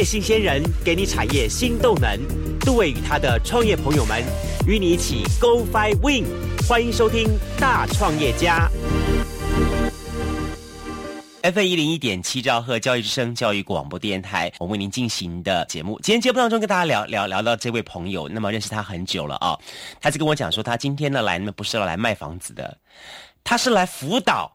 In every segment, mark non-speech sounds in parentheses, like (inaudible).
业新鲜人给你产业新动能。杜伟与他的创业朋友们与你一起 Go Fly Win。欢迎收听《大创业家》。F 一零一点七兆赫教育之声教育广播电台，我为您进行的节目。今天节目当中跟大家聊聊聊到这位朋友，那么认识他很久了啊，他是跟我讲说，他今天呢来呢不是要来卖房子的，他是来辅导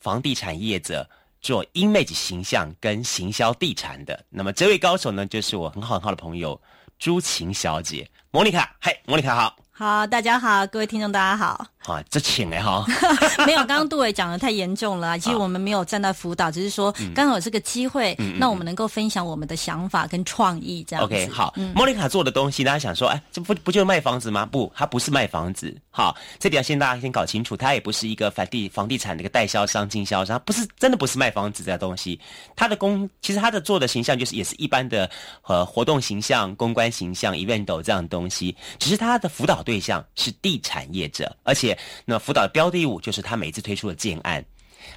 房地产业者做 image 形象跟行销地产的。那么这位高手呢，就是我很好很好的朋友朱晴小姐，莫妮卡，嘿，莫妮卡好。好，大家好，各位听众，大家好。啊，这请哎哈，(laughs) 没有，刚刚杜伟讲的太严重了。其实我们没有站在辅导，只是说刚好有这个机会，那我们能够分享我们的想法跟创意这样。OK，好，莫妮卡做的东西，大家想说，哎，这不不就是卖房子吗？不，它不是卖房子。好，这点先大家先搞清楚，它也不是一个房地房地产的一个代销商、经销商，不是真的不是卖房子的东西。它的工其实它的做的形象就是也是一般的呃活动形象、公关形象、event 这样的东西，只是它的辅导。对象是地产业者，而且那辅导的标的物就是他每次推出的建案。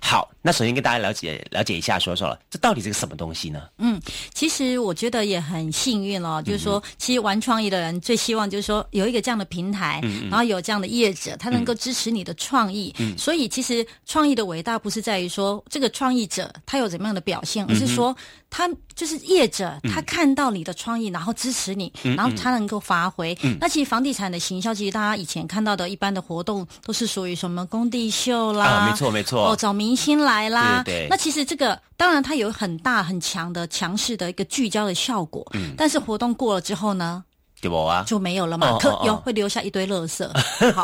好，那首先跟大家了解了解一下，说说了，这到底是个什么东西呢？嗯，其实我觉得也很幸运哦，就是说，其实玩创意的人最希望就是说有一个这样的平台，然后有这样的业者，他能够支持你的创意。嗯所以，其实创意的伟大不是在于说这个创意者他有怎么样的表现，而是说他就是业者，他看到你的创意，然后支持你，然后他能够发挥。那其实房地产的行销，其实大家以前看到的一般的活动都是属于什么工地秀啦，没错没错，哦找。明星来啦，对那其实这个当然它有很大很强的强势的一个聚焦的效果，嗯，但是活动过了之后呢，对不啊，就没有了嘛，可有会留下一堆垃圾。好，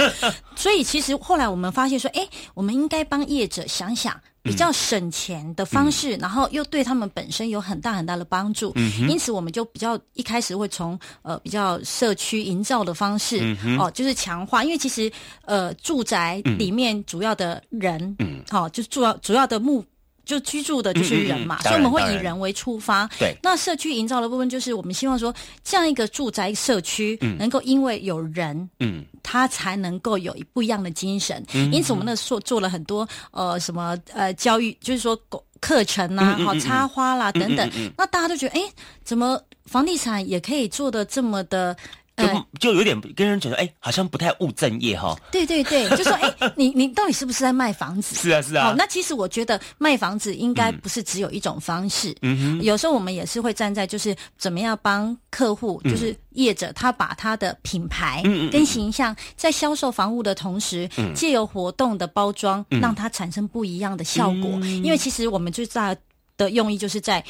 所以其实后来我们发现说，哎，我们应该帮业者想想。比较省钱的方式，然后又对他们本身有很大很大的帮助，因此我们就比较一开始会从呃比较社区营造的方式哦，就是强化，因为其实呃住宅里面主要的人，好就是主要主要的目。就居住的就是人嘛，所以我们会以人为出发。对，那社区营造的部分就是我们希望说，这样一个住宅社区能够因为有人，嗯，他才能够有不一样的精神。因此，我们那做做了很多呃什么呃教育，就是说课程啊，好插花啦等等。那大家都觉得，哎，怎么房地产也可以做的这么的？就就有点跟人觉得，哎，好像不太务正业哈。对对对，就说，哎，(laughs) 你你到底是不是在卖房子？是啊是啊。好，那其实我觉得卖房子应该不是只有一种方式。嗯哼。有时候我们也是会站在，就是怎么样帮客户，就是业者，他把他的品牌跟形象在销售房屋的同时，借由活动的包装，让它产生不一样的效果。因为其实我们最大的用意就是在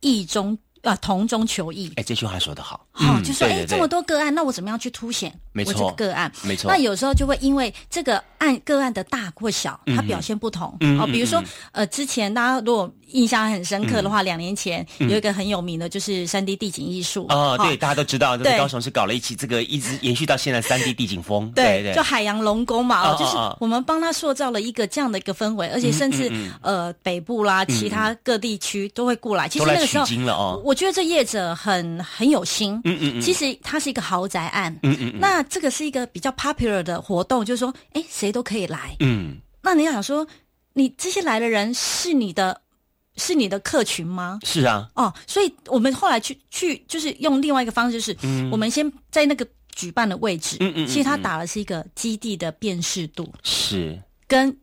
意中。啊，同中求异。哎，这句话说得好。好，就说哎，这么多个案，那我怎么样去凸显我这个个案？没错。那有时候就会因为这个案个案的大或小，它表现不同。哦，比如说呃，之前大家如果印象很深刻的话，两年前有一个很有名的，就是三 D 地景艺术。哦，对，大家都知道，对，高雄是搞了一期这个，一直延续到现在三 D 地景风。对对，就海洋龙宫嘛，哦，就是我们帮他塑造了一个这样的一个氛围，而且甚至呃北部啦，其他各地区都会过来。其实那个时候，我觉得这业者很很有心。嗯嗯嗯。其实它是一个豪宅案。嗯嗯。那这个是一个比较 popular 的活动，就是说，哎，谁都可以来。嗯。那你想说，你这些来的人是你的？是你的客群吗？是啊，哦，所以我们后来去去就是用另外一个方式，就是我们先在那个举办的位置，嗯嗯，其实他打的是一个基地的辨识度，是跟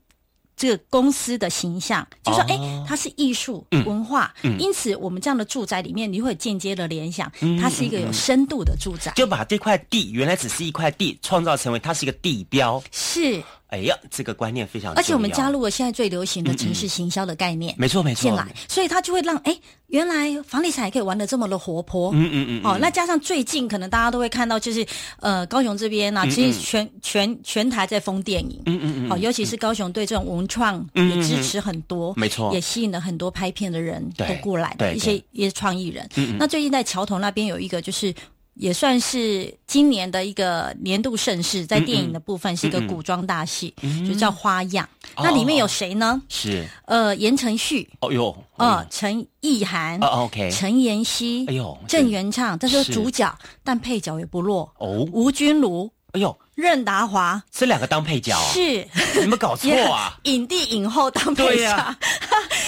这个公司的形象，就说哎，它是艺术文化，因此我们这样的住宅里面，你会间接的联想，它是一个有深度的住宅，就把这块地原来只是一块地，创造成为它是一个地标，是。哎呀，这个观念非常，而且我们加入了现在最流行的城市行销的概念，没错没错，进来，所以它就会让哎，原来房地产也可以玩的这么的活泼，嗯嗯嗯，哦，那加上最近可能大家都会看到，就是呃，高雄这边呢，其实全全全台在封电影，嗯嗯嗯，好，尤其是高雄对这种文创也支持很多，没错，也吸引了很多拍片的人都过来的一些一些创意人，那最近在桥头那边有一个就是。也算是今年的一个年度盛事，在电影的部分是一个古装大戏，就叫《花样》。那里面有谁呢？是呃，言承旭。哦哟，呃，陈意涵。哦，OK。陈妍希。哎呦，郑元畅，这是主角，但配角也不弱。哦，吴君如。哎呦，任达华。这两个当配角。是。你们搞错啊？(laughs) 影帝影后当配角。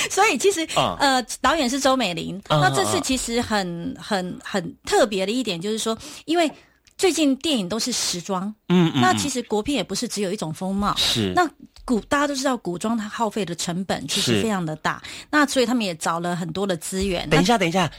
(laughs) 所以其实、嗯呃，导演是周美玲。嗯那这次其实很很很特别的一点就是说，因为最近电影都是时装，嗯嗯，那其实国片也不是只有一种风貌。是那古大家都知道，古装它耗费的成本其是实非常的大，那所以他们也找了很多的资源。等一下，等一下，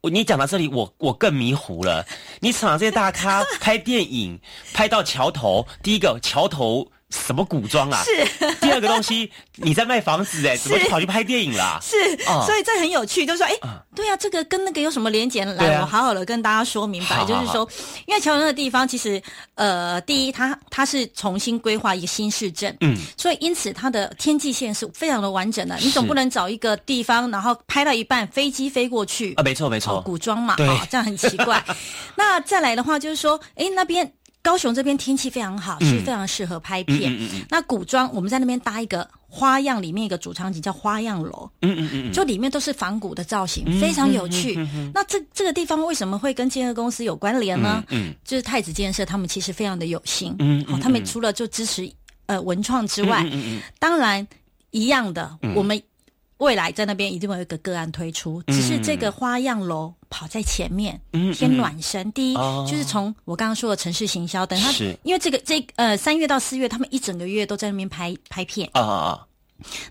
我你讲到这里，我我更迷糊了。你场这些大咖 (laughs) 拍电影，拍到桥头，第一个桥头什么古装啊？是。第二个东西，你在卖房子哎，怎么就跑去拍电影啦？是，哦所以这很有趣，就是说，哎，对啊，这个跟那个有什么连结？对来，啊我好好的跟大家说明白，好好就是说，因为桥头那个地方，其实呃，第一，它它是重新规划一个新市镇，嗯，所以因此它的天际线是非常的完整的。你总不能找一个地方，然后拍到一半，飞机飞过去啊，没错没哦错，古装嘛，对哦，这样很奇怪。(laughs) 那再来的话，就是说，哎，那边高雄这边天气非常好，是非常适合拍片。嗯嗯嗯那古装，我们在那边搭一个花样，里面一个主场景叫花样楼，嗯嗯嗯嗯，就里面都是仿古的造型，非常有趣。那这这个地方为什么会跟建设公司有关联呢？嗯嗯。就是太子建设他们其实非常的有心，嗯嗯哦他们除了就支持呃文创之外，嗯嗯嗯当然一样的，我们未来在那边一定会有一个个案推出，只是这个花样楼跑在前面，嗯偏暖身。第一、哦。就是从我刚刚说的城市行销，等它是。因为这个这呃三月到四月，他们一整个月都在那边拍拍片。啊啊啊，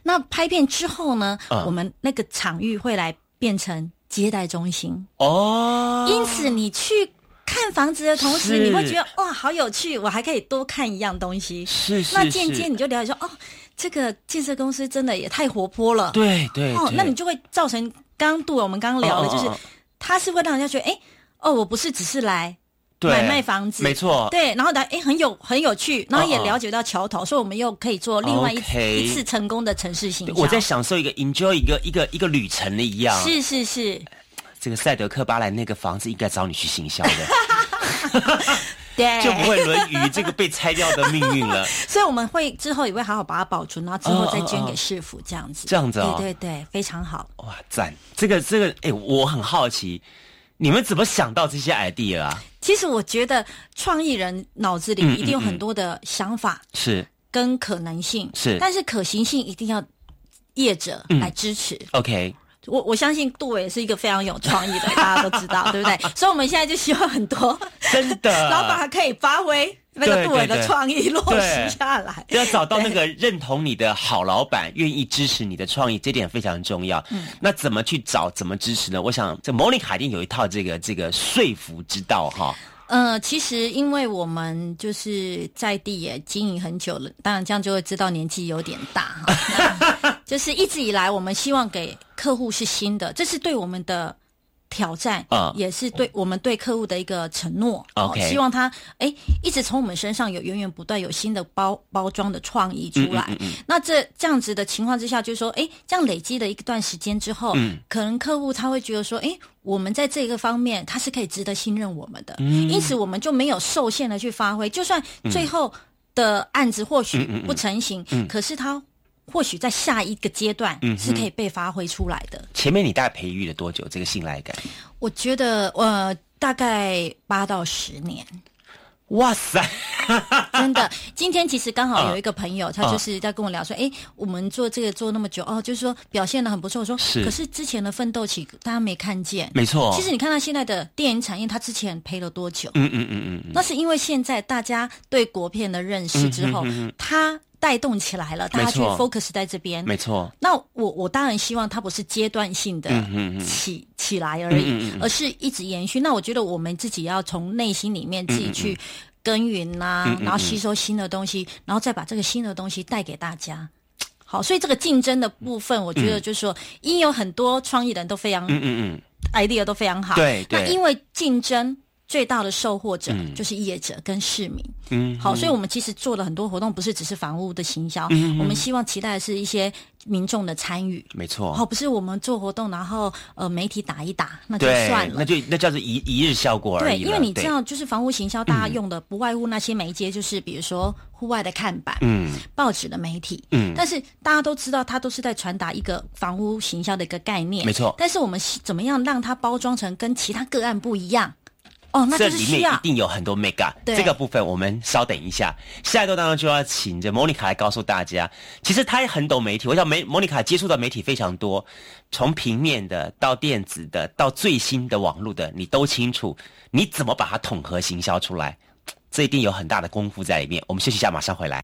那拍片之后呢，嗯我们那个场域会来变成接待中心，哦，因此你去。看房子的同时，你会觉得哇，好有趣！我还可以多看一样东西。是是那间接你就了解说，哦，这个建设公司真的也太活泼了。哦，对对哦那你就会造成刚刚杜我们刚刚聊的，就是哦哦哦是会让人家觉得，哎，哦，我不是只是来对买卖房子，没错，对，然后呢，哎，很有很有趣，然后也了解到桥头，所以我们又可以做另外一一次成功的城市行。我在享受一个 enjoy 一个一个一个旅程的一样。是是是，这个赛德克巴莱那个房子应该找你去行销的，(laughs) (laughs) 对，就不会沦于这个被拆掉的命运了。(laughs) 所以我们会之后也会好好把它保存，然后之后再捐给市府这样子。这样子哦对对对，非常好。哇，赞！这个这个，哎、我很好奇，你们怎么想到这些 idea 啊？其实我觉得创意人脑子里嗯一定有嗯很多的想法是跟可能性，是但是可行性一定要业者嗯来支持。OK，我我相信杜伟是一个非常有创意的，大家都知道，对不对？所以我们现在就希望很多 (laughs) 真的 (laughs) 老板可以发挥那个杜伟的创意落实下来。要找到那个认同你的好老板，愿意支持你的创意，这点非常重要。嗯，那怎么去找，怎么支持呢？我想这 Monica 一定有一套这个这个说服之道哈。呃，其实因为我们就是在地也经营很久了，当然这样就会知道年纪有点大哈。(laughs) 那就是一直以来，我们希望给客户是新的，这是对我们的挑战，啊。也是对我们对客户的一个承诺。哦 OK 希望他哎一直从我们身上有源源不断有新的包包装的创意出来。嗯嗯嗯那这这样子的情况之下，就是说，哎，这样累积了一段时间之后，嗯。可能客户他会觉得说，哎，我们在这个方面他是可以值得信任我们的，嗯。因此我们就没有受限的去发挥，就算最后的案子或许嗯不成型，可是他或许在下一个阶段嗯是可以被发挥出来的。前面你大概培育了多久这个信赖感？我觉得，呃，大概八到十年。哇塞，(laughs) 真的，今天其实刚好有一个朋嗯友，他就是在跟我聊说，哎、我们做这个做那么久，哦，就是说表现的很不错。我说，是可是之前的奋斗期大家没看见。没错。其实你看到现在的电影产业，他之前赔了多久？嗯嗯嗯嗯嗯，那是因为现在大家对国片的认识之后，它带动起来了，大家去 focus 在这边。没错。那我我当然希望它不是阶段性的嗯嗯嗯起、起来而已，嗯嗯嗯而是一直延续。那我觉得我们自己要从内心里面自己去耕耘呐、嗯嗯嗯然后吸收新的东西，然后再把这个新的东西带给大家。好，所以这个竞争的部分，我觉得就是说，因有很多创意人都非常、嗯嗯 idea 都非常好，对对那因为竞争。最大的受获者嗯就是业者跟市民。嗯，好，所以我们其实做了很多活动，不是只是房屋的行销，嗯我们希望期待的是一些民众的参与。没错。好，不是我们做活动，然后呃媒体打一打，那就算，了。那就那叫做一一日效果而，已。对因为你知，道，就是房屋行销，大家用的不外乎那些媒介，就是比如说户外的看板、嗯报纸的媒体。嗯，但是大家都知道，它都是在传达一个房屋行销的一个概念。没错但是我们是怎么样让它包装成跟其他个案不一样？哦，那这里面一定有很多 mega，对。这个部分我们稍等一下，下一段当中就要请着莫妮卡来告诉大家，其实她也很懂媒体，我想梅莫妮卡接触到媒体非常多，从平面的到电子的到最新的网络的，你都清楚，你怎么把它统合行销出来，这一定有很大的功夫在里面。我们休息一下，马上回来。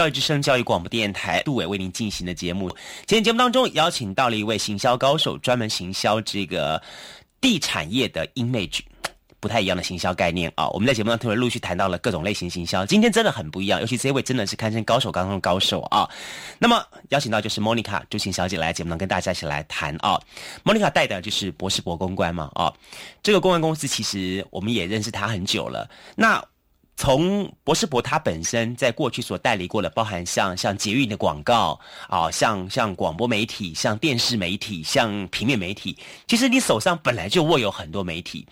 教育之声教育广播电台杜伟为您进行的节目。今天节目当中邀请到了一位行销高手，专门行销这个地产业的 image。不太一样的行销概念啊！我们在节目当中陆续谈到了各种类型行销，今天真的很不一样，尤其这位真的是堪称高手当中的高手啊！那么邀请到就是 Monica 朱晴小姐来节目中跟大家一起来谈啊。Monica 带的就是博士博公关嘛啊，这个公关公司其实我们也认识他很久了。那从博士博他本身在过去所代理过的，包含像像捷运的广告啊，像像广播媒体、像电视媒体、像平面媒体，其实你手上本来就握有很多媒体。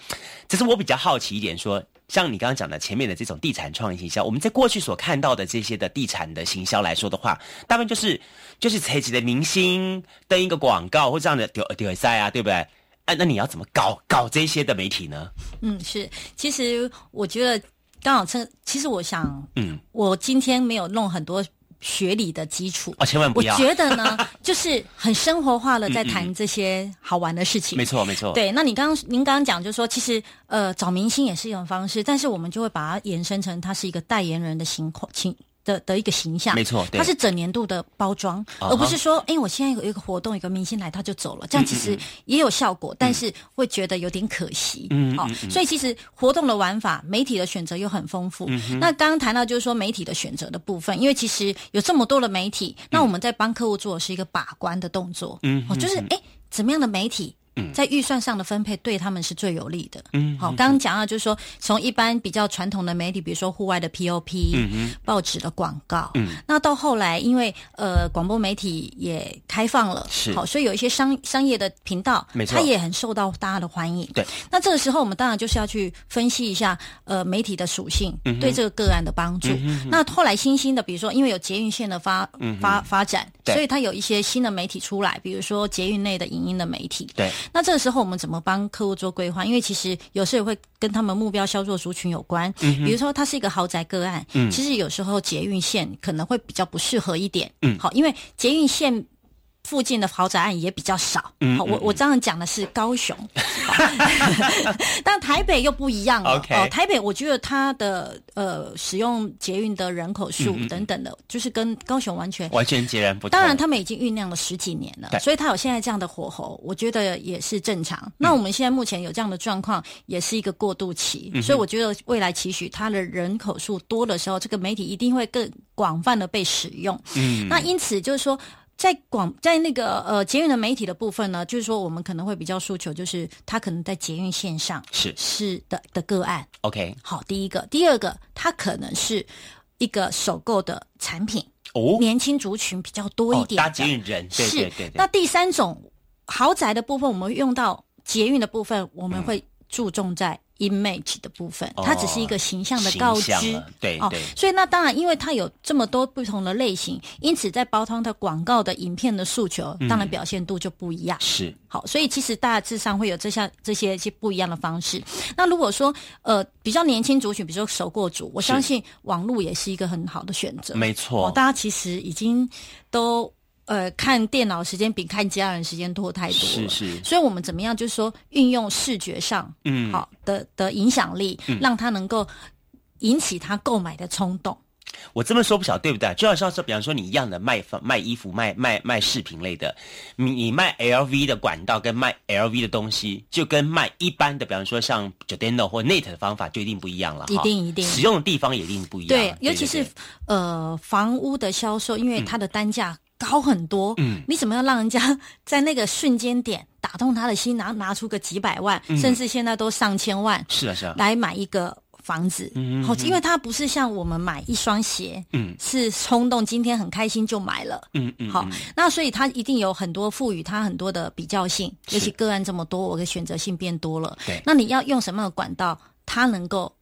只是我比较好奇一点，说像你刚刚讲的前面的这种地产创意行销，我们在过去所看到的这些的地产的行销来说的话，大部分就是就是采集的明星登一个广告或这样的丢丢赛啊，对不对？哎、那你要怎么搞搞这些的媒体呢？嗯，是。其实我觉得刚好趁，其实我想，嗯，我今天没有弄很多学理的基础。哦，千万不要我，觉得呢，(laughs) 就是很生活化的在谈这些好玩的事情。没错没错，对，那你刚刚您刚刚讲，就是说，其实呃，找明星也是一种方式，但是我们就会把它延伸成它是一个代言人的情况情的的一个形象。没错，它是整年度的包装，而不是说，哎，我现在有一个活动，有个明星来他就走了，这样其实也有效果，但是会觉得有点可惜。嗯好、所以其实活动的玩法，媒体的选择又很丰富。那刚刚谈到就是说媒体的选择的部分，因为其实有这么多的媒体，那我们在帮客户做的是一个把关的动作。嗯哦，就是哎，怎么样的媒体？嗯。在预算上的分配对他们是最有利的。嗯好，刚刚讲到就是说，从一般比较传统的媒体，比如说户外的 POP、嗯报纸的广告，嗯，那到后来因为呃广播媒体也开放了，是。好，所以有一些商商业的频道，没错。它也很受到大家的欢迎。对，那这个时候我们当然就是要去分析一下呃媒体的属性嗯对这个个案的帮助。那后来新兴的，比如说因为有捷运线的发、发发展，所以它有一些新的媒体出来，比如说捷运内的影音的媒体。对，那这个时候我们怎么帮客户做规划？因为其实有时候也会跟他们目标销售族群有关。嗯比如说它是一个豪宅个案，嗯其实有时候捷运线可能会比较不适合一点。嗯好，因为捷运线。附近的豪宅案也比较少，嗯好，我我这样讲的是高雄，(laughs) (laughs) 但台北又不一样哦，台北我觉得它的呃使用捷运的人口数嗯等等的，就是跟高雄完全完全截然不同。当然，他们已经酝酿了十几年了，所以他有现在这样的火候，我觉得也是正常。那我们现在目前有这样的状况，也是一个过渡期，所以我觉得未来期许它的人口数多的时候，这个媒体一定会更广泛的被使用。嗯，那因此就是说。在广在那个呃捷运的媒体的部分呢，就是说我们可能会比较诉求，就是他可能在捷运线上是。是的的个案。OK 好，第一个，第二个，它可能是一个首购的产品，哦，年轻族群比较多一点、哦搭捷运人，对是。对对对，那第三种豪宅的部分，我们用到捷运的部分，我们会注重在 image 的部分，哦它只是一个形象的告知。对哦对，所以那当然，因为它有这么多不同的类型，因此在包装的广告的影片的诉求，嗯当然表现度就不一样。是好，所以其实大致上会有这项这些一些不一样的方式。那如果说呃比较年轻族群，比如说首购族，我相信网络也是一个很好的选择。没错哦，，大家其实已经都呃看电脑时间比看家人时间多太多了。是是，所以我们怎么样，就是说运用视觉上嗯，好的的影响力，让他能够引起他购买的冲动。我这么说不晓对不对？就好像是，比方说你一样的卖、卖衣服、卖卖卖饰品类的，你你卖 LV 的管道跟卖 LV 的东西，就跟卖一般的，比方说像 Jordano 或 Net 的方法就一定不一样了。一定一定，使用的地方也一定不一样。对，尤其是呃房屋的销售，因为它的单价高很多，嗯，你怎么样让人家 (laughs) 在那个瞬间点打动他的心，拿拿出个几百万，甚至现在都上千万，是啊是啊，来买一个。房子，好，因为它不是像我们买一双鞋，嗯，是冲动，今天很开心就买了，嗯嗯，好，那所以它一定有很多赋予它很多的比较性，尤其个案这么多，我的选择性变多了，对，那你要用什么样的管道，它能够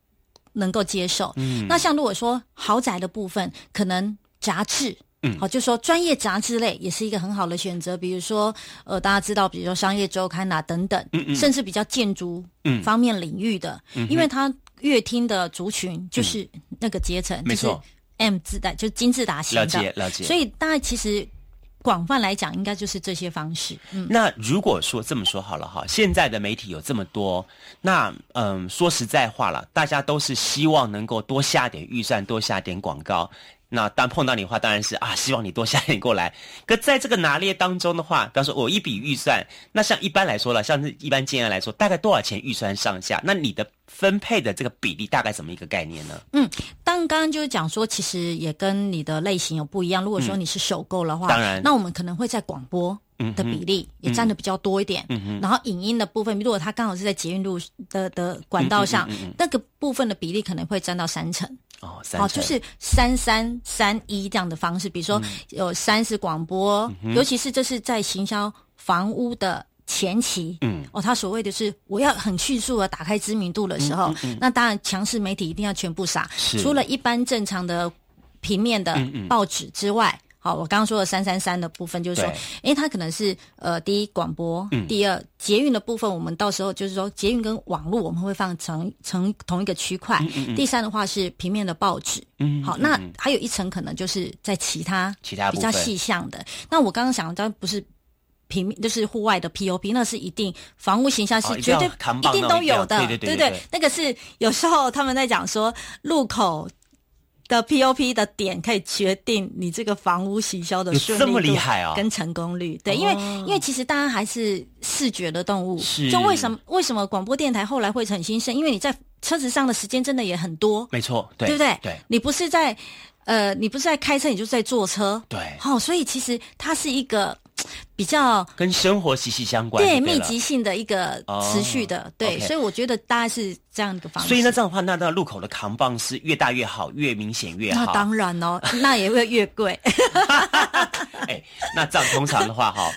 能够接受？嗯，那像如果说豪宅的部分，可能杂志，嗯，好，就说专业杂志类也是一个很好的选择，比如说，呃，大家知道，比如说商业周刊啊等等，嗯嗯，甚至比较建筑方面领域的，因为它。乐听的族群就是那个阶层，没错，M 字带就是金字塔型的，了解了解。所以大家其实广泛来讲，应该就是这些方式。嗯，那如果说这么说好了哈，现在的媒体有这么多，那嗯，说实在话了，大家都是希望能够多下点预算，多下点广告。那当碰到你的话，当然是啊，希望你多下点过来。可在这个拿捏当中的话，比方说我一笔预算，那像一般来说了，像是一般建案来说，大概多少钱预算上下？那你的分配的这个比例大概怎么一个概念呢？嗯，当刚刚就是讲说，其实也跟你的类型有不一样。如果说你是首购的话，当然，那我们可能会在广播的比例也占的比较多一点。嗯嗯，然后影音的部分，如果它刚好是在捷运路的的管道上，那个部分的比例可能会占到三成。哦，哦，就是三三三一这样的方式，比如说有三是广播，尤其是这是在行销房屋的前期，嗯，哦，他所谓的是我要很迅速的打开知名度的时候，那当然强势媒体一定要全部撒，除了一般正常的平面的报纸之外。好，我刚刚说的三三三的部分，就是说，因为，它可能是呃，第一广播，第二捷运的部分，我们到时候就是说，捷运跟网络我们会放成成同一个区块。第三的话是平面的报纸。嗯，好，那还有一层可能就是在其他其他比较细项的。那我刚刚想，当然不是平面，就是户外的 POP，那是一定房屋形象是绝对一定都有的，对对对，那个是有时候他们在讲说路口。的 POP 的点可以决定你这个房屋行销的顺利度跟成功率。对，因为因为其实大家还是视觉的动物，就为什么为什么广播电台后来会很兴盛？因为你在车子上的时间真的也很多，没错，对不对？对，你不是在呃，你不是在开车，你就是在坐车，对，好，所以其实它是一个。比较跟生活息息相关，对密集性的一个持续的，对，所以我觉得大概是这样一个方式。所以呢，这样的话，那那路口的扛棒是越大越好，越明显越好。那当然哦，那也会越贵。(laughs) 哎，那这样通常的话，哈，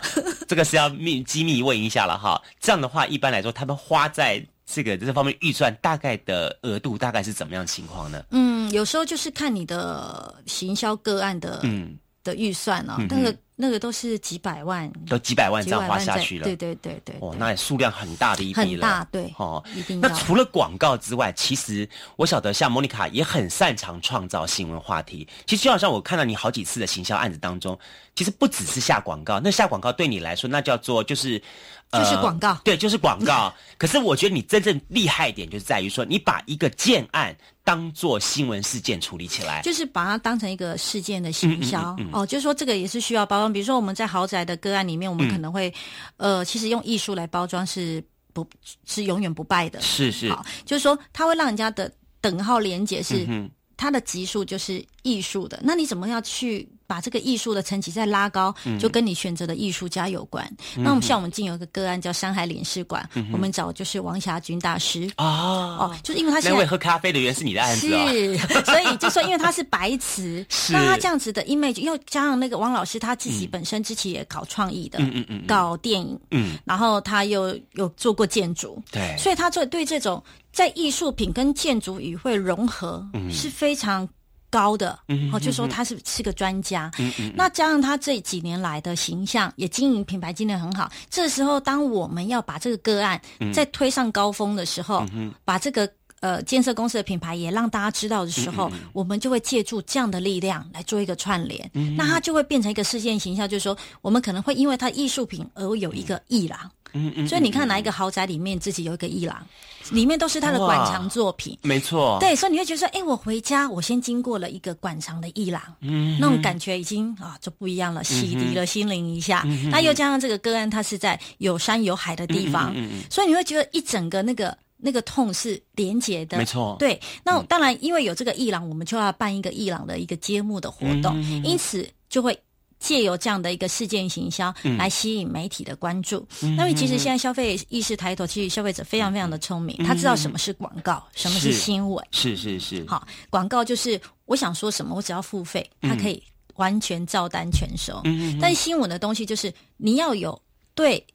这个是要密机密问一下了哈。这样的话，一般来说，他们花在这个这方面预算大概的额度大概是怎么样情况呢？嗯，有时候就是看你的行销个案的嗯的预算啊，那个。那个都是几百万，都几百万这样花下去了。对对对对，哦，那数量很大的一笔了。很大，对。哦，一定。那除了广告之外，其实我晓得，像莫妮卡也很擅长创造新闻话题。其实就好像我看到你好几次的行销案子当中，其实不只是下广告，那下广告对你来说，那叫做就是。就是广告，对，就是广告。可是我觉得你真正厉害一点，就是在于说，你把一个建案当做新闻事件处理起来，就是把它当成一个事件的行销。哦，就是说这个也是需要包装。比如说我们在豪宅的个案里面，我们可能会，呃，其实用艺术来包装是不，是永远不败的。是是，好，就是说它会让人家的等号连接是它的级数就是艺术的。那你怎么要去？把这个艺术的层级再拉高，就跟你选择的艺术家有关。那我们像我们近有一个个案叫山海领事馆，我们找就是王霞君大师哦。哦，就是因为他那位喝咖啡的原是你的案子是，所以就说因为他是白瓷，(laughs) 那他这样子的 image 又加上那个王老师他自己本身之前也搞创意的，嗯嗯嗯，搞电影，嗯，然后他又有做过建筑，对，所以他做对这种在艺术品跟建筑语会融合是非常。高的，哦，就说他是是个专家，嗯那加上他这几年来的形象，也经营品牌经营很好。这时候，当我们要把这个个案再推上高峰的时候，把这个呃建设公司的品牌也让大家知道的时候，我们就会借助这样的力量来做一个串联，那它就会变成一个事件形象，就是说，我们可能会因为它艺术品而有一个艺廊。嗯嗯，所以你看哪一个豪宅里面自己有一个艺廊，里面都是他的馆藏作品。没错，对，所以你会觉得说，哎，我回家，我先经过了一个馆藏的艺廊，嗯，那种感觉已经啊就不一样了，洗涤了心灵一下。那又加上这个个案，它是在有山有海的地方，嗯所以你会觉得一整个那个那个痛是连结的，没错。对，那当然因为有这个艺廊，我们就要办一个艺廊的一个揭幕的活动，因此就会。借由这样的一个事件行销来吸引媒体的关注，那么其实现在消费意识抬头，其实消费者非常非常的聪明，他知道什么是广告，什么是新闻，是是是。好，广告就是我想说什么，我只要付费，它可以完全照单全收。但新闻的东西就是你要有对。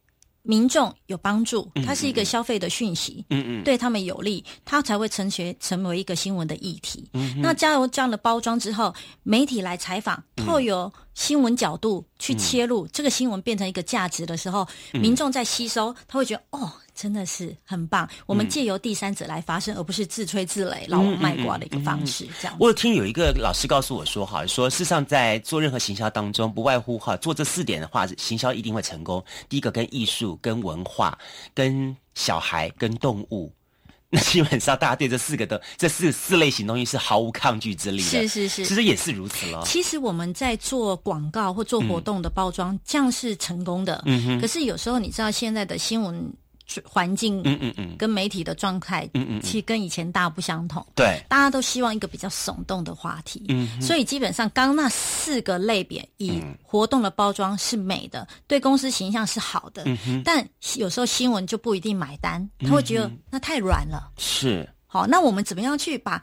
民众有帮助，它是一个消费的讯息，嗯嗯，对他们有利，它才会成学成为一个新闻的议题。那加入这样的包装之后，媒体来采访，透由新闻角度去切入，这个新闻变成一个价值的时候，民众在吸收，他会觉得哦。真的是很棒，我们借由第三者来发声，而不是自吹自擂、老王卖瓜的一个方式。这样，我有听有一个老师告诉我说，哈，说事实上在做任何行销当中，不外乎哈做这四点的话，行销一定会成功。第一个跟艺术、跟文化、跟小孩、跟动物，那基本上大家对这四个的 (laughs) 这四四类型东西是毫无抗拒之力的。是是是，其实也是如此了。其实我们在做广告或做活动的包装，这样是成功的。嗯哼。可是有时候你知道现在的新闻。环境，嗯嗯嗯，跟媒体的状态，嗯嗯，其实跟以前大不相同。对，大家都希望一个比较耸动的话题。嗯，所以基本上刚那四个类别，以活动的包装是美的，对公司形象是好的。嗯哼，但有时候新闻就不一定买单，他会觉得那太软了。是，好，那我们怎么样去把？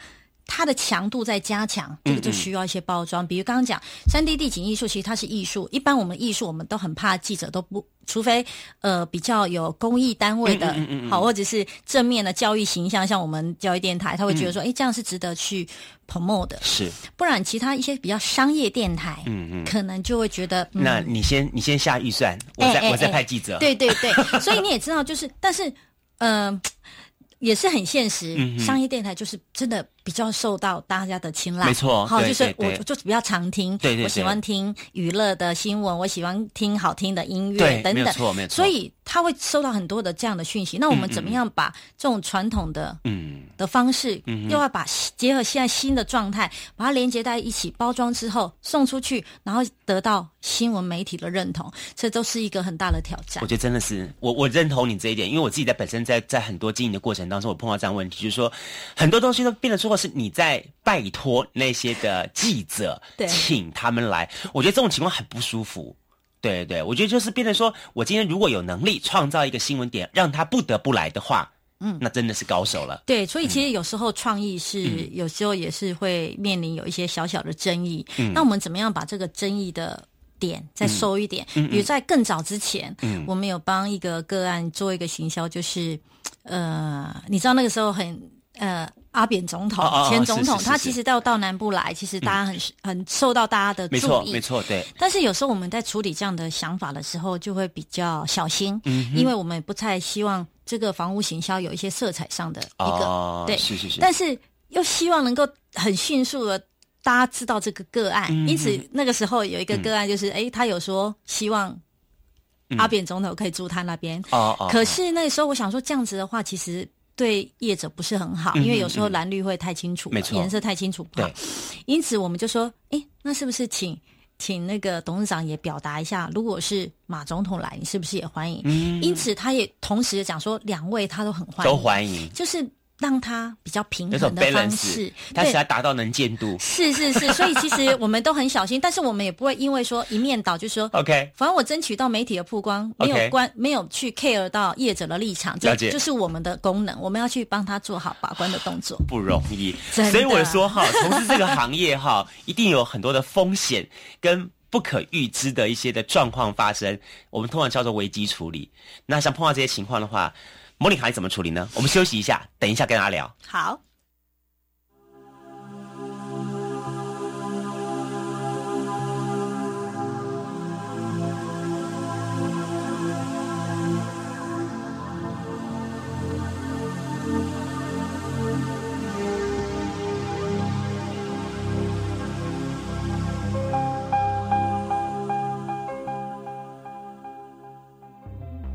它的强度在加强，这个就需要一些包装。比如刚刚讲三 D 地景艺术，其实它是艺术。一般我们艺术，我们都很怕记者都不，除非呃比较有公益单位的，好或者是正面的教育形象，像我们教育电台，他会觉得说，哎，这样是值得去 promote 的。是，不然其他一些比较商业电台，嗯嗯，可能就会觉得，那你先你先下预算，我再我再派记者。对对对，(laughs) 所以你也知道，就是但是嗯。也是很现实，商业电台就是真的比较受到大家的青睐。没错，好，就是我就比较常听，对对，我喜欢听娱乐的新闻，我喜欢听好听的音乐等等，没错没错。所以他会收到很多的这样的讯息。那我们怎么样把这种传统的嗯的方式，又要把结合现在新的状态，把它连接在一起，包装之后送出去，然后得到新闻媒体的认同，这都是一个很大的挑战。我觉得真的是我我认同你这一点，因为我自己在本身在在很多经营的过程。当中我碰到这样问题，就是说很多东西都变得说是你在拜托那些的记者，请他们来。我觉得这种情况很不舒服。对对，我觉得就是变成说，我今天如果有能力创造一个新闻点，让他不得不来的话，嗯，那真的是高手了。对，所以其实有时候创意是有时候也是会面临有一些小小的争议。嗯，那我们怎么样把这个争议的点再收一点？比如在更早之前，嗯，我们有帮一个个案做一个行销，就是。呃，你知道那个时候很呃，阿扁总统前总统，他其实到到南部来，其实大家很很受到大家的注意，没错，没错，对。但是有时候我们在处理这样的想法的时候，就会比较小心，嗯，因为我们不太希望这个房屋行销有一些色彩上的一个，对，是是是。但是又希望能够很迅速的大家知道这个个案，因此那个时候有一个个案就是，哎，他有说希望。阿扁总统可以住他那边，哦哦。可是那时候我想说，这样子的话，其实对业者不是很好，因为有时候蓝绿会太清楚，没错，颜色太清楚不好。因此我们就说，哎，那是不是请请那个董事长也表达一下，如果是马总统来，你是不是也欢迎？嗯。因此他也同时讲说，两位他都很欢迎，都欢迎，就是。让它比较平衡的方式，它是要达到能见度。是是是，(laughs) 所以其实我们都很小心，但是我们也不会因为说一面倒，就说 OK，反正我争取到媒体的曝光，没有关，没有去 care 到业者的立场，这就是我们的功能，我们要去帮他做好把关的动作，不容易。所以我说哈，(laughs) 从事这个行业哈，一定有很多的风险跟不可预知的一些的状况发生，我们通常叫做危机处理。那像碰到这些情况的话。模拟卡怎么处理呢？我们休息一下，等一下跟大家聊。好。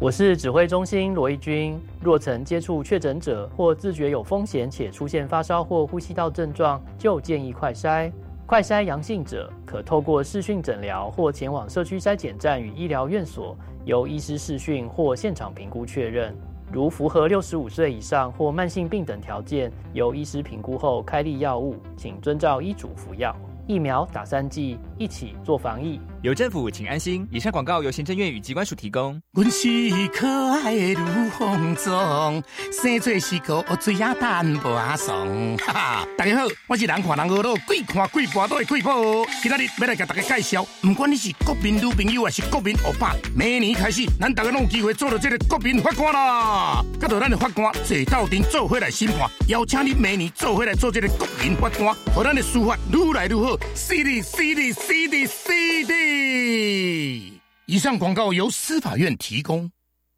我是指挥中心罗义军。若曾接触确诊者或自觉有风险且出现发烧或呼吸道症状，就建议快筛。快筛阳性者可透过视讯诊疗或前往社区筛检站与医疗院所，由医师视讯或现场评估确认。如符合六十五岁以上或慢性病等条件，由医师评估后开立药物，请遵照医嘱服药。疫苗打三剂，一起做防疫。有政府，请安心。以上广告由行政院与机关署提供。阮是可爱的如风中，生做是个最雅淡无爽。哈哈，大家好，我是人看人恶路，鬼看鬼跋倒的鬼婆。今仔日要来给大家介绍，不管你是国民女朋友还是国民欧巴，明年开始，咱大家拢有机会做到这个国民法官啦。跟着咱的法官坐到庭做回来审判，邀请你明年做回来做这个国民法官，和咱的司法越来越好。C D C D C D C D。以上广告由司法院提供。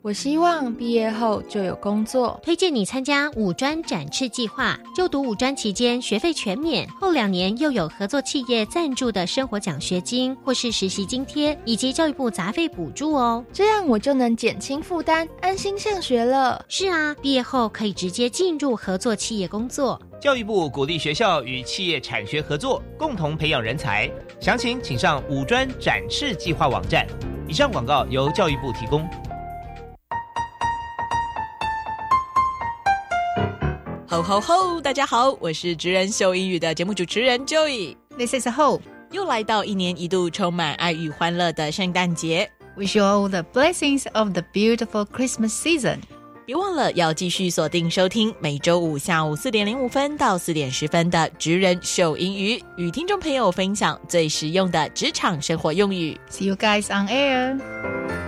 我希望毕业后就有工作，推荐你参加五专展翅计划。就读五专期间，学费全免，后两年又有合作企业赞助的生活奖学金或是实习津贴，以及教育部杂费补助哦。这样我就能减轻负担，安心上学了。是啊，毕业后可以直接进入合作企业工作。教育部鼓励学校与企业产学合作，共同培养人才。详情请上五专展翅计划网站。以上广告由教育部提供。吼吼吼！大家好，我是职人秀英语的节目主持人 Joey。This is Hope。又来到一年一度充满爱与欢乐的圣诞节。Wish you all the blessings of the beautiful Christmas season。别忘了要继续锁定收听每周五下午四点零五分到四点十分的职人秀英语，与听众朋友分享最实用的职场生活用语。See you guys on air。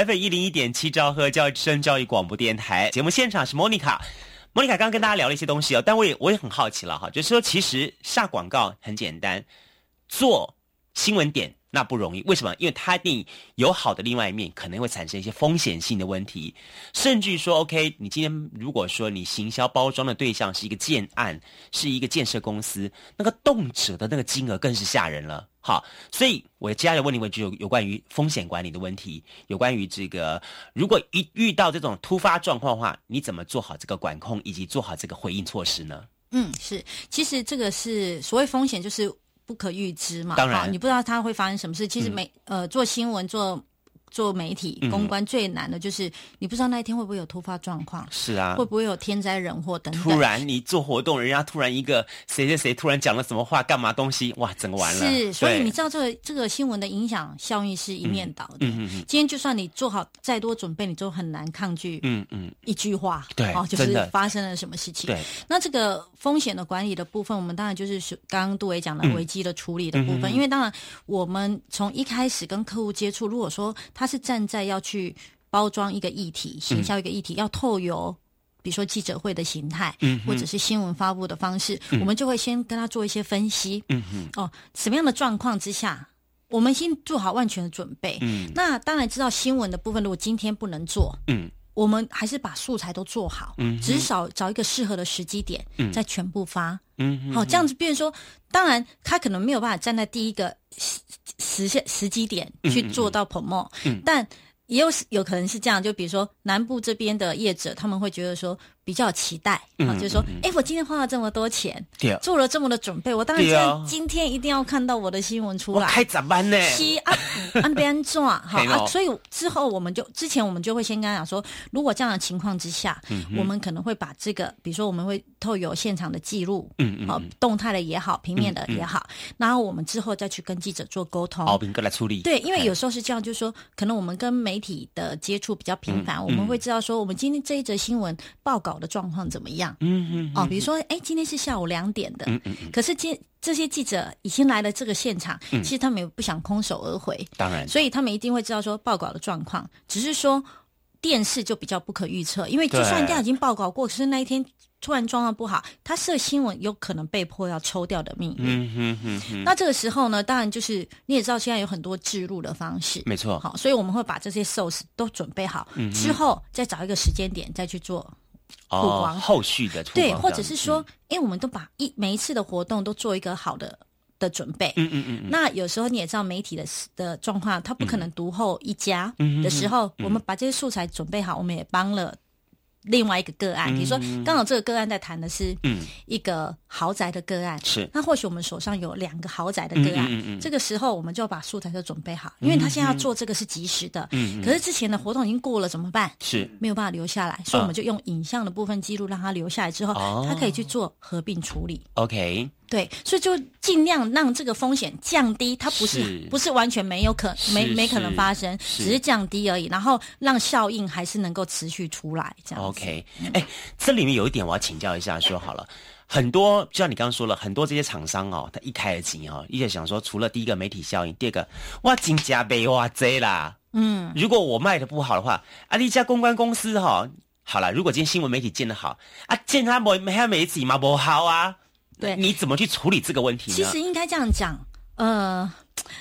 F 一零一点七兆赫教育之声教育广播电台节目现场是莫妮卡，莫妮卡刚刚跟大家聊了一些东西哦，但我也我也很好奇了哈，就是说其实下广告很简单，做新闻点那不容易，为什么？因为它一定有好的另外一面，可能会产生一些风险性的问题，甚至说 OK，你今天如果说你行销包装的对象是一个建案，是一个建设公司，那个动辄的那个金额更是吓人了。好，所以我接下来问你问题，有有关于风险管理的问题，有关于这个，如果一遇到这种突发状况的话，你怎么做好这个管控，以及做好这个回应措施呢？嗯，是，其实这个是所谓风险，就是不可预知嘛。当然，你不知道它会发生什么事。其实每呃做新闻做。做媒体公关最难的就是你不知道那一天会不会有突发状况，是啊，会不会有天灾人祸等等。突然你做活动，人家突然一个谁谁谁突然讲了什么话，干嘛东西，哇，整个完了。是，所以你知道这个这个新闻的影响效应是一面倒的。嗯嗯嗯。今天就算你做好再多准备，你都很难抗拒。嗯嗯。一句话，对，哦，就是发生了什么事情。对。那这个风险的管理的部分，我们当然就是刚刚杜伟讲的危机的处理的部分，因为当然我们从一开始跟客户接触，如果说他是站在要去包装一个议题，行销一个议题，要透由比如说记者会的形态，嗯，或者是新闻发布的方式，我们就会先跟他做一些分析，嗯嗯，哦，什么样的状况之下，我们先做好万全的准备，嗯，那当然知道新闻的部分，如果今天不能做，嗯，我们还是把素材都做好，嗯，至少找一个适合的时机点，嗯，再全部发，嗯，好，这样子，变成说，当然他可能没有办法站在第一个时时现时机点去做到 promo，嗯，但。也有有可能是这样，就比如说南部这边的业者，他们会觉得说比较期待啊，就是说，哎，我今天花了这么多钱，做了这么多准备，我当然今天一定要看到我的新闻出来。开早班呢？西 (laughs) 啊，按边做哈啊，所以之后我们就之前我们就会先跟他讲说，如果这样的情况之下，我们可能会把这个，比如说我们会透有现场的记录，嗯嗯，好，动态的也好，平面的也好，然后我们之后再去跟记者做沟通，好，平哥来处理。对，因为有时候是这样，就是说，可能我们跟媒体的接触比较频繁，我们会知道说，我们今天这一则新闻报告。的状况怎么样？嗯嗯哦，比如说，哎，今天是下午两点的，嗯嗯嗯，可是今这些记者已经来了这个现场，其实他们也不想空手而回，当然，所以他们一定会知道说报告的状况。只是说电视就比较不可预测，因为就算人家已经报告过，可是那一天突然状况不好，他设新闻有可能被迫要抽掉的命运。嗯哼哼。那这个时候呢，当然就是你也知道，现在有很多置入的方式，没错。好，所以我们会把这些 source 都准备好，之后再找一个时间点再去做。哦，后续的对，或者是说，因为我们都把一每一次的活动都做一个好的的准备，嗯嗯嗯。那有时候你也知道媒体的的状况，他不可能独后一家的时候，我们把这些素材准备好，我们也帮了。另外一个个案，比如说刚好这个个案在谈的是一个豪宅的个案，是。那或许我们手上有两个豪宅的个案，这个时候我们就把素材都准备好，因为他现在要做这个是及时的，可是之前的活动已经过了怎么办？是。没有办法留下来，所以我们就用影像的部分记录让他留下来之后，他可以去做合并处理。OK。对，所以就尽量让这个风险降低，它不是不是完全没有可没没可能发生，只是降低而已，然后让效应还是能够持续出来这样。OK，哎，这里面有一点我要请教一下，说好了，很多就像你刚刚说了，很多这些厂商哦，他一开始哦，一直想说，除了第一个媒体效应，第二个哇金价被哇贼啦，嗯，如果我卖的不好的话，啊，一家公关公司哈，好了，如果今天新闻媒体建的好啊，建他没没媒体嘛不好啊。对，你怎么去处理这个问题呢？其实应该这样讲，呃，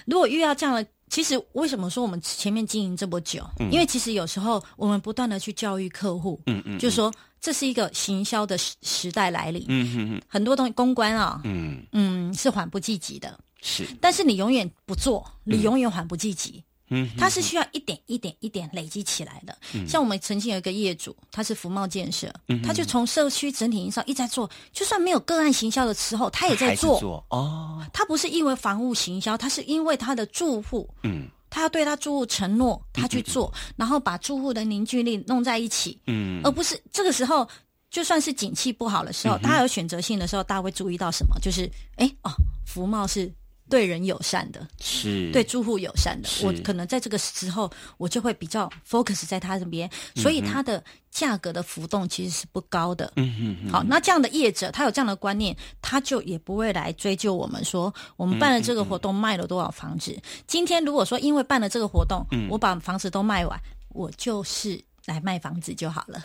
如果遇到这样的，其实为什么说我们前面经营这么久？因为其实有时候我们不断的去教育客户，嗯嗯，就说这是一个行销的时时代来临，嗯嗯嗯，很多东西公关啊，嗯。嗯是缓不济急的，是，但是你永远不做，你永远缓不济急。嗯，它是需要一点一点一点累积起来的。嗯。像我们曾经有一个业主，他是福茂建设，嗯他就从社区整体营造一直在做，就算没有个案行销的时候，他也在做。哦，他不是因为房屋行销，他是因为他的住户，嗯，他要对他住户承诺，他去做，然后把住户的凝聚力弄在一起，嗯，而不是这个时候，就算是景气不好的时候，大家有选择性的时候，大家会注意到什么？就是，哎哦，福茂是。对人友善的，是对住户友善的。我可能在这个时候，我就会比较 focus 在他这边，所以它的价格的浮动其实是不高的。嗯嗯。好，那这样的业者，他有这样的观念，他就也不会来追究我们说，我们办了这个活动卖了多少房子。今天如果说因为办了这个活动，我把房子都卖完，我就是来卖房子就好了，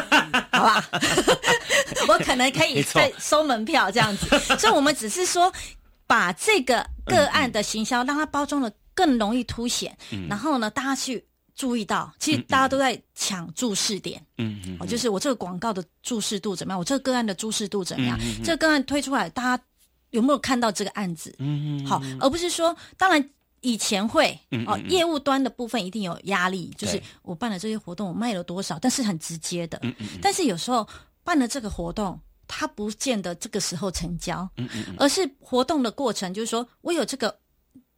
(laughs) 好吧？(laughs) 我可能可以再收门票这样子，所以我们只是说。把这个个案的行销让它包装的更容易凸显，然后呢，大家去注意到，其实大家都在抢注视点，嗯嗯，哦，就是我这个广告的注视度怎么样，我这个个案的注视度怎么样，这个个案推出来，大家有没有看到这个案子？嗯嗯，好，而不是说，当然以前会哦，业务端的部分一定有压力，就是我办了这些活动，我卖了多少，但是很直接的，嗯嗯，但是有时候办了这个活动。他不见得这个时候成交，嗯嗯，而是活动的过程，就是说我有这个，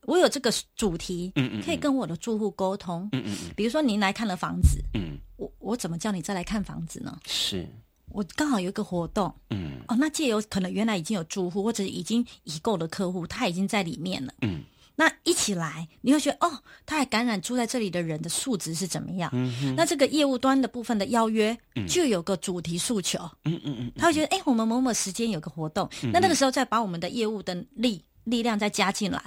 我有这个主题，嗯嗯，可以跟我的住户沟通，嗯嗯嗯，比如说您来看了房子，嗯，我我怎么叫你再来看房子呢？是。我刚好有一个活动，嗯，哦，那借由可能原来已经有住户或者已经已购的客户，他已经在里面了，嗯。那一起来，你会觉得哦，他还感染住在这里的人的素质是怎么样？那这个业务端的部分的邀约就有个主题诉求。嗯嗯嗯，他会觉得哎，我们某某时间有个活动，那那个时候再把我们的业务的力力量再加进来。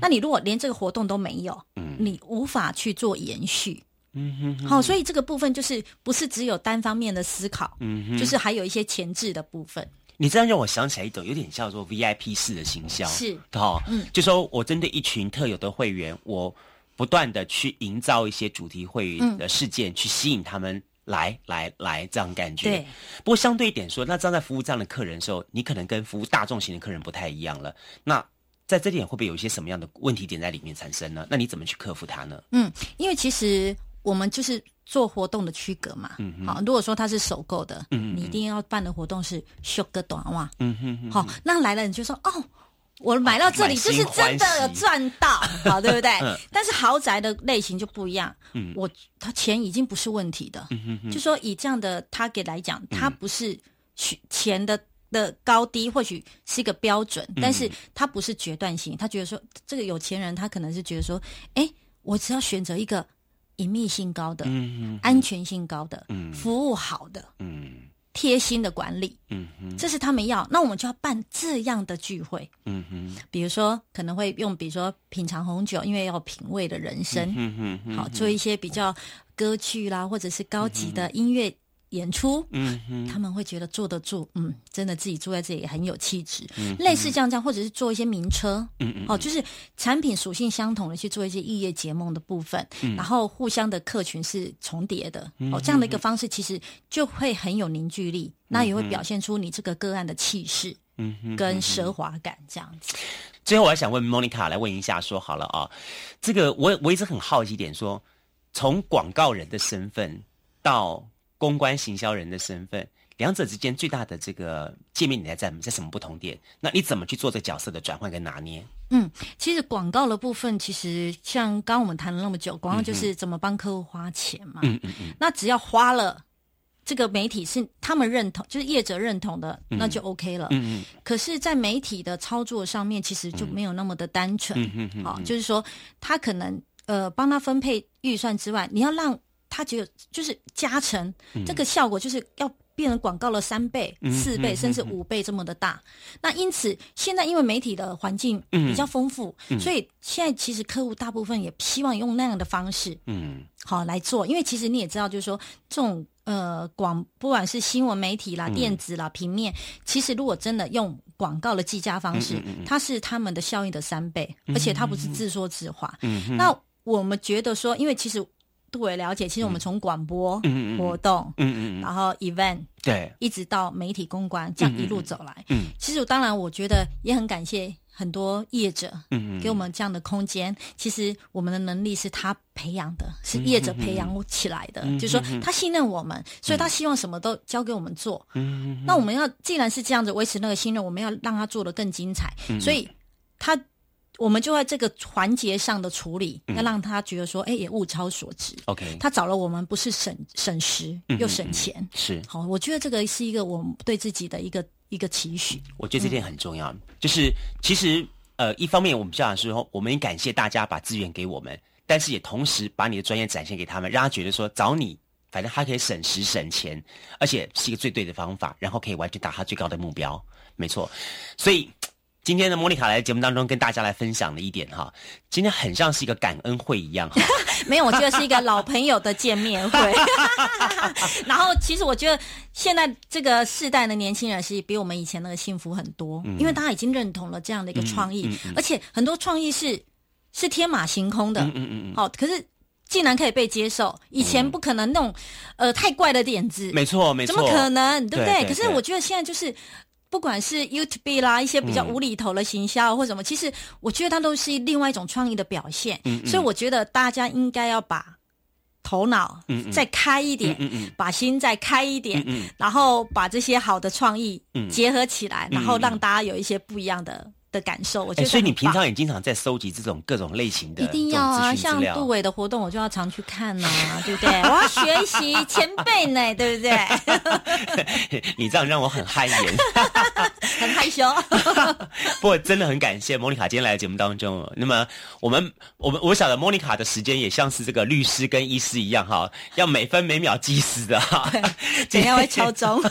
那你如果连这个活动都没有，你无法去做延续。嗯哼，好，所以这个部分就是不是只有单方面的思考，嗯哼就是还有一些前置的部分。你这样让我想起来一种有点叫做 VIP 式的行销，是哦，嗯，就说我针对一群特有的会员，我不断的去营造一些主题会员的事件，去吸引他们来来来，这样感觉。对。不过相对一点说，那站在服务这样的客人的时候，你可能跟服务大众型的客人不太一样了。那在这点会不会有一些什么样的问题点在里面产生呢？那你怎么去克服它呢？嗯，因为其实。我们就是做活动的区隔嘛。嗯好，如果说它是首购的，你一定要办的活动是修个短袜。嗯哼哼好，那来了你就说哦。我买到这里就是真的有赚到，好 (laughs) 对不对？嗯但是豪宅的类型就不一样，嗯我他钱已经不是问题的，嗯哼哼就说以这样的 target 来讲，它不是取钱的的高低，或许是一个标准，嗯但是它不是决断性。他觉得说，这个有钱人他可能是觉得说，哎，我只要选择一个隐秘性高的、安全性高的、嗯。服务好的、嗯。贴心的管理，这是他们要。那我们就要办这样的聚会，嗯哼比如说可能会用，比如说品尝红酒，因为要品味的人生，嗯好做一些比较歌剧啦，或者是高级的音乐演出，嗯嗯他们会觉得坐得住，嗯，真的自己住在这里很有气质，嗯类似这样这样，或者是做一些名车，嗯嗯哦，就是产品属性相同的去做一些异业结盟的部分，嗯。然后互相的客群是重叠的，嗯哦，这样的一个方式其实就会很有凝聚力，那也会表现出你这个个案的气势嗯哼跟奢华感这样子。最后，我还想问 Monica 来问一下，说好了啊，这个我我一直很好奇一点说，从广告人的身份到公关行销人的身份，两者之间最大的这个界面你在在在什么不同点？那你怎么去做这个角色的转换跟拿捏？嗯，其实广告的部分，其实像刚刚我们谈了那么久，广告就是怎么帮客户花钱嘛。嗯嗯嗯那只要花了，这个媒体是他们认同，就是业者认同的，嗯那就 OK 了。嗯嗯可是，在媒体的操作上面，其实就没有那么的单纯。嗯嗯嗯好、嗯就是说他可能呃帮他分配预算之外，你要让他只有就是加成，这个效果就是要。变成广告了三倍、嗯四倍，嗯甚至嗯五倍这么的大。那因此，现在因为媒体的环境比较丰富，嗯。所以现在其实客户大部分也希望用那样的方式，嗯。好来做，因为其实你也知道，就是说这种呃广，不管是新闻媒体啦、嗯。电子啦、平面，其实如果真的用广告的计价方式，它是他们的效益的三倍，嗯而且它不是自说自话。嗯哼那我们觉得说，因为其实杜伟了解，其实我们从广播、活动，嗯嗯嗯然后 event 对，一直到媒体公关，这样一路走来。嗯其实当然，我觉得也很感谢很多业者，嗯嗯给我们这样的空间。其实我们的能力是他培养的，是业者培养起来的。嗯就是说他信任我们，所以他希望什么都交给我们做。嗯那我们要既然是这样子维持那个信任，我们要让他做的更精彩。嗯所以他。我们就在这个环节上的处理，嗯要让他觉得说，哎、也物超所值。OK，他找了我们，不是省省时嗯又省钱，是好，我觉得这个是一个我们对自己的一个一个期许。我觉得这点很重要，就是其实呃，一方面我们这样说，我们也感谢大家把资源给我们，但是也同时把你的专业展现给他们，让他觉得说找你，反正他可以省时省钱，而且是一个最对的方法，然后可以完全达他最高的目标。没错，所以。今天的莫妮卡来节目当中跟大家来分享的一点哈，今天很像是一个感恩会一样哈。(laughs) 没有，我觉得是一个老朋友的见面会。(laughs) 然后，其实我觉得现在这个世代的年轻人是比我们以前那个幸福很多，嗯因为大家已经认同了这样的一个创意，嗯嗯嗯而且很多创意是是天马行空的。嗯嗯嗯嗯，好，可是竟然可以被接受，以前不可能那种、呃太怪的点子，没错没错，怎么可能？对不对？对对可是我觉得现在就是。不管是 YouTube 啦，一些比较无厘头的行销或什么，其实我觉得它都是另外一种创意的表现。嗯嗯。所以我觉得大家应该要把头脑再开一点，把心再开一点，然后把这些好的创意嗯。结合起来，嗯然后让大家有一些不一样的的感受。我觉哎，得所以你平常也经常在收集这种各种类型的一定要啊，像杜伟的活动，我就要常去看呐、(laughs) 对不对？我要学习前辈呢，(laughs) 对不对？(laughs) 你这样让我很汗颜。很害羞。不过真的很感谢莫妮卡今天来节目当中哦。那么我们我们我晓得莫妮卡的时间也像是这个律师跟医师一样哈，要每分每秒计时的哈。等一下会敲钟。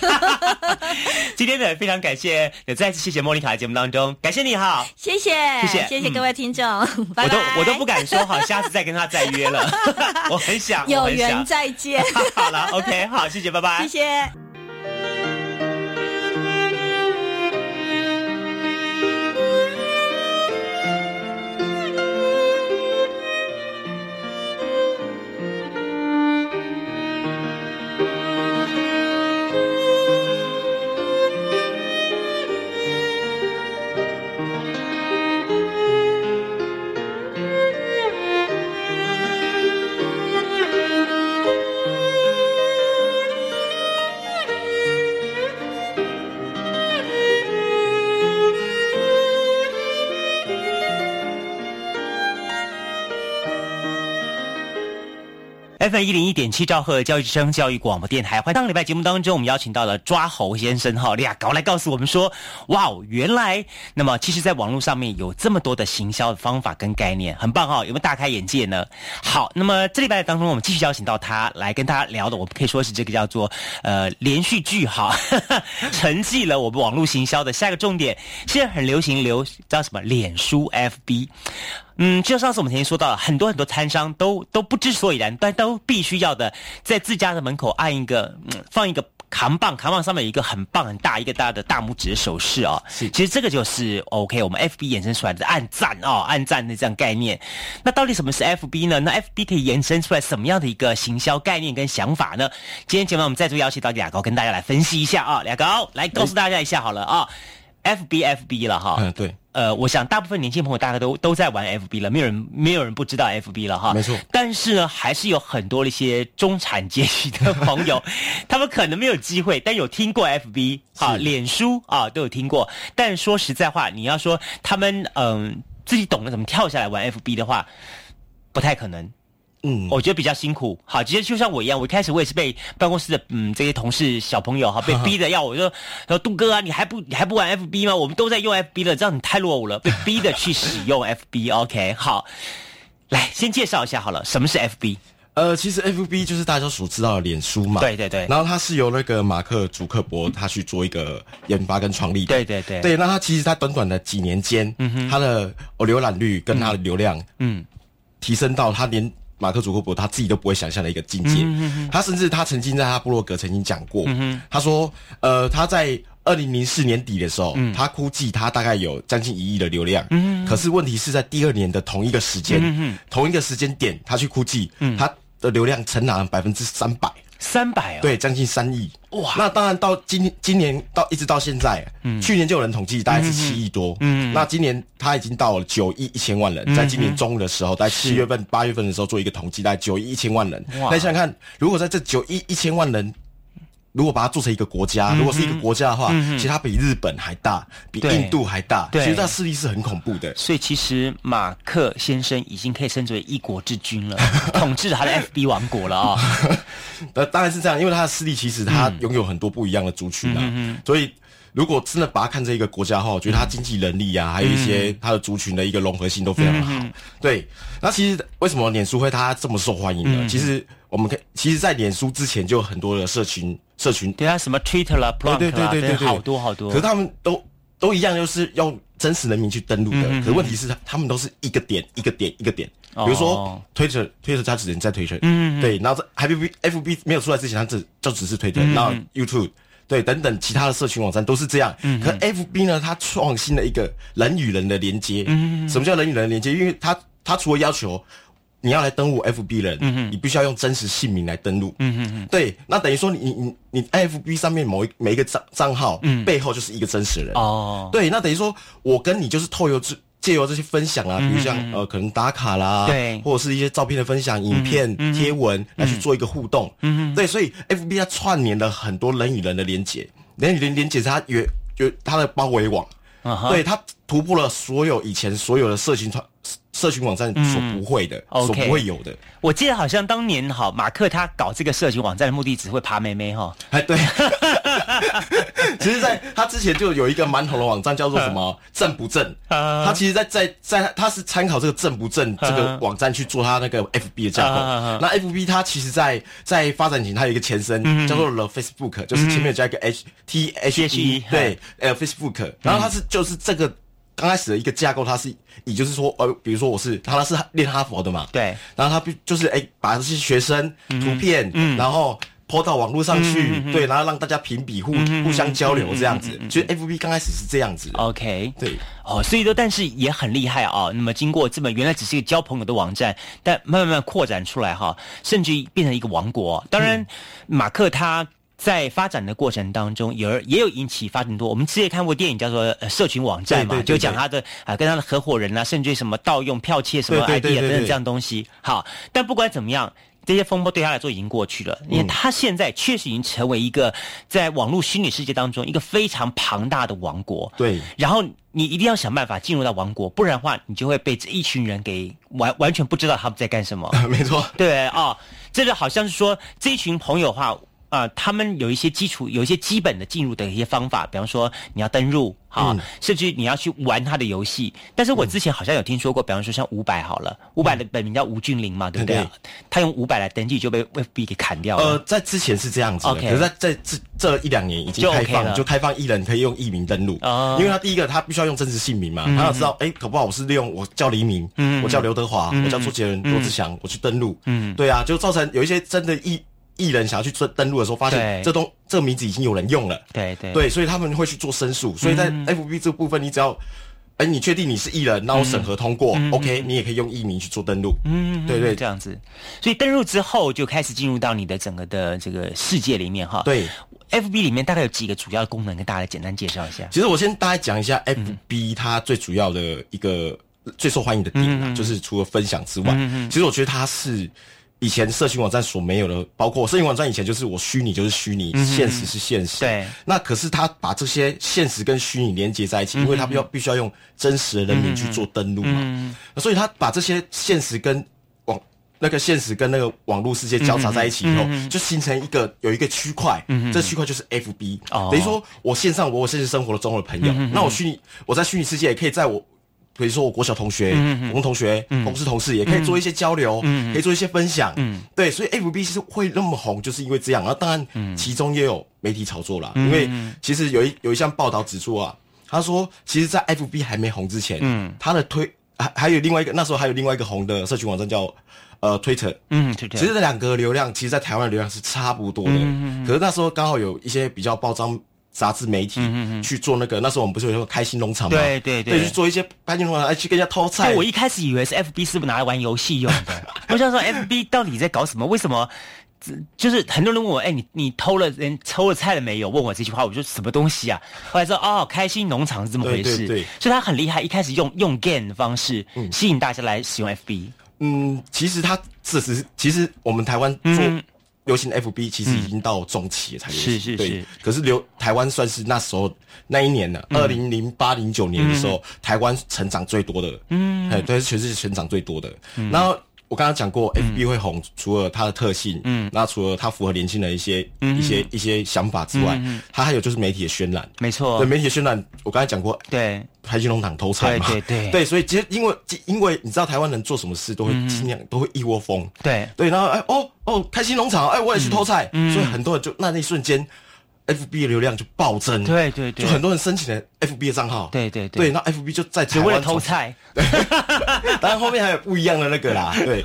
今天呢，非常感谢，也再次谢谢莫妮卡的节目当中，感谢你哈。谢谢，谢谢谢谢嗯各位听众，拜我都。我都不敢说好，下次再跟他再约了。(laughs) 我很想，有缘再见。(laughs) 好了，OK，好，谢谢，拜拜。谢谢。FM 一零一点七兆赫教育之声教育广播电台，欢迎上礼拜节目当中，我们邀请到了抓猴先生哈，俩搞来告诉我们说，哇哦，原来那么其实，在网络上面有这么多的行销的方法跟概念，很棒哈，有没有大开眼界呢？好，那么这礼拜当中，我们继续邀请到他来跟大家聊的，我们可以说是这个叫做呃连续剧哈，(laughs) 承继了我们网络行销的下一个重点，现在很流行流叫什么脸书 FB。嗯，就上次我们曾经说到了，很多很多摊商都都不知所以然，但都必须要的在自家的门口按一个，嗯、放一个扛棒，扛棒上面有一个很棒很大一个大的大拇指的手势哦。是，其实这个就是 OK，我们 FB 衍生出来的按赞哦，按赞的这样概念。那到底什么是 FB 呢？那 FB 可以延伸出来什么样的一个行销概念跟想法呢？今天节目我们再度邀请到俩高跟大家来分析一下啊，俩高来告诉大家一下好了啊 FB 了哈。嗯，对。呃，我想大部分年轻朋友大概都都在玩 FB 了，没有人没有人不知道 FB 了哈。没错。但是呢，还是有很多的一些中产阶级的朋友，(laughs) 他们可能没有机会，但有听过 FB 啊，脸书啊都有听过。但说实在话，你要说他们嗯自己懂得怎么跳下来玩 FB 的话，不太可能。嗯，我觉得比较辛苦。好，其实就像我一样，我一开始我也是被办公室的嗯这些同事小朋友哈被逼的要我说说杜哥啊，你还不你还不玩 FB 吗？我们都在用 FB 了，这样你太落伍了，被 (laughs) 逼的去使用 FB。OK，好，来先介绍一下好了，什么是 FB？呃，其实 FB 就是大家所知道的脸书嘛。对对对。然后它是由那个马克·祖克伯他去做一个研发跟创立。对对对。对，那他其实他短短的几年间，嗯哼，他的浏览率跟他的流量，嗯，提升到他连马克·祖克伯他自己都不会想象的一个境界。嗯他甚至他曾经在他布洛格曾经讲过，嗯他说，呃，他在二零零四年底的时候，嗯，他估计他大概有将近一亿的流量。嗯可是问题是在第二年的同一个时间，嗯同一个时间点，他去估计，嗯，他的流量成长百分之三百，三百啊，对，将近三亿。哇！那当然到今今年到一直到现在，嗯，去年就有人统计大概是七亿多，嗯，那今年他已经到了九亿一千万人，在今年中午的时候，在七月份、八月份的时候做一个统计，大概九亿一千万人。那想想看，如果在这九亿一千万人。如果把它做成一个国家，如果是一个国家的话，其实它比日本还大，比印度还大，其实它势力是很恐怖的。所以其实马克先生已经可以称之为一国之君了，(laughs) 统治他的 FB 王国了啊。呃，当然是这样，因为他的势力其实他拥有很多不一样的族群啊，所以如果真的把它看成一个国家的话，我觉得它经济能力啊，还有一些它的族群的一个融合性都非常的好。对，那其实为什么脸书会它这么受欢迎呢？其实我们可以，其实，在脸书之前就有很多的社群。社群对啊，什么 Twitter 啦、对对对对对，好多好多。可是他们都都一样，就是用真实人名去登录的。可是问题是，他们都是一个点一个点一个点。比如说 Twitter，Twitter 它只能在 Twitter，嗯，对。然后在 FB FB 没有出来之前，它只就只是 Twitter。然后 YouTube，对，等等其他的社群网站都是这样。可 FB 呢，它创新了一个人与人的连接。嗯，什么叫人与人的连接？因为它它除了要求。你要来登录 FB 人，嗯你必须要用真实姓名来登录。嗯嗯嗯，对，那等于说你你你 FB 上面某一每一个账账号，嗯，背后就是一个真实人。哦，对，那等于说我跟你就是透由这借由这些分享啊，比如像呃可能打卡啦，对，或者是一些照片的分享、影片、贴文来去做一个互动。对，所以 FB 它串联了很多人与人的连接，人与人连接是它有有它的包围网。对，它突破了所有以前所有的社群传。社群网站所不会的，所不会有的。我记得好像当年哈，马克他搞这个社群网站的目的只会爬妹妹哈。哎，对。(laughs) 其实，在他之前就有一个蛮红的网站，叫做什么“正不正”。他其实，在在在，他是参考这个“正不正”这个网站去做他那个 FB 的架构。那 FB 它其实，在在发展前，它有一个前身叫做 The Facebook，就是前面加一个 H T H E，对，呃，Facebook。然后它是就是这个。刚开始的一个架构，它是，也就是说，呃，比如说我是，他是练哈佛的嘛，对，然后他就是哎，把这些学生图片，嗯，然后抛到网络上去，对，然后让大家评比互互相交流这样子，就 F B 刚开始是这样子，OK，对，哦，所以说，但是也很厉害啊。那么经过这么原来只是一个交朋友的网站，但慢慢慢扩展出来哈，甚至变成一个王国。当然，马克他。在发展的过程当中，有也有引起发展多。我们之前看过电影叫做《社群网站》嘛，就讲他的啊，跟他的合伙人啊，甚至什么盗用剽窃什么 ID 啊等等这样东西。好，但不管怎么样，这些风波对他来说已经过去了，因为他现在确实已经成为一个在网络虚拟世界当中一个非常庞大的王国。对，然后你一定要想办法进入到王国，不然的话，你就会被这一群人给完完全不知道他们在干什么。(laughs) 没错，对啊。这个好像是说这一群朋友的话。啊，他们有一些基础，有一些基本的进入的一些方法，比方说你要登入，好，甚至你要去玩他的游戏。但是我之前好像有听说过，比方说像五百好了，五百的本名叫吴俊霖嘛，对不对？他用五百来登记就被 FB 给砍掉了。呃，在之前是这样子的，可是在在这这一两年已经开放，就开放艺人可以用艺名登录。哦，因为他第一个他必须要用真实姓名嘛，他要知道，哎，可不好我是利用我叫黎明，嗯，我叫刘德华，我叫周杰伦、罗志祥，我去登录。嗯，对啊，就造成有一些真的艺。艺人想要去登登录的时候，发现这东这个名字已经有人用了，对对对，所以他们会去做申诉。所以在 FB 这部分，你只要，哎，你确定你是艺人，然后审核通过，OK，你也可以用艺名去做登录。嗯，对对，这样子。所以登录之后，就开始进入到你的整个的这个世界里面哈。对，FB 里面大概有几个主要的功能，跟大家来简单介绍一下。其实我先大概讲一下 FB 它最主要的一个最受欢迎的点，就是除了分享之外，其实我觉得它是。以前社群网站所没有的，包括社群网站以前就是我虚拟就是虚拟，现实是现实。对。那可是他把这些现实跟虚拟连接在一起，因为他必要必须要用真实的人名去做登录嘛，嗯所以他把这些现实跟网那个现实跟那个网络世界交叉在一起以后，就形成一个有一个区块，这区块就是 FB。哦。等于说我线上我我现实生活的中的朋友，那我虚拟我在虚拟世界也可以在我。比如说，我国小同学、同同学、同事、同事也可以做一些交流，可以做一些分享。对，所以 F B 是会那么红，就是因为这样。然后当然，其中也有媒体炒作啦，因为其实有一有一项报道指出啊，他说，其实，在 F B 还没红之前，他的推还还有另外一个，那时候还有另外一个红的社群网站叫呃 Twitter。嗯，其实这两个流量，其实，在台湾的流量是差不多的。嗯嗯可是那时候刚好有一些比较爆张。杂志媒体去做那个，那时候我们不是有个开心农场吗？对对对，去做一些开心农场，哎，去跟人家偷菜。我一开始以为是 FB 是不是拿来玩游戏用的？(laughs) 我想说 FB 到底在搞什么？为什么？就是很多人问我，哎，你你偷了人偷了菜了没有？问我这句话，我说什么东西啊？后来说哦，开心农场是这么回事。对，所以他很厉害，一开始用用 game 的方式吸引大家来使用 FB。嗯，其实他这是其实我们台湾做。流行 FB 其实已经到中期了才流行，是是是。可是流台湾算是那时候那一年呢，二零零八零九年的时候，台湾成长最多的，嗯，哎，对，全世界成长最多的。然后我刚刚讲过，FB 会红，除了它的特性，嗯，那除了它符合年轻人一些一些一些想法之外，它还有就是媒体的渲染，没错，对媒体的渲染，我刚才讲过，对。开心农场偷菜嘛？对对对，所以其实因为因为你知道台湾人做什么事都会尽量都会一窝蜂，对。对，然后哎哦哦，开心农场哎，我也去偷菜，所以很多人就那那一瞬间。F B 的流量就暴增，对对对，就很多人申请了 F B 的账号，对对对，那 F B 就在台湾偷菜，(laughs) 当然后面还有不一样的那个啦，对，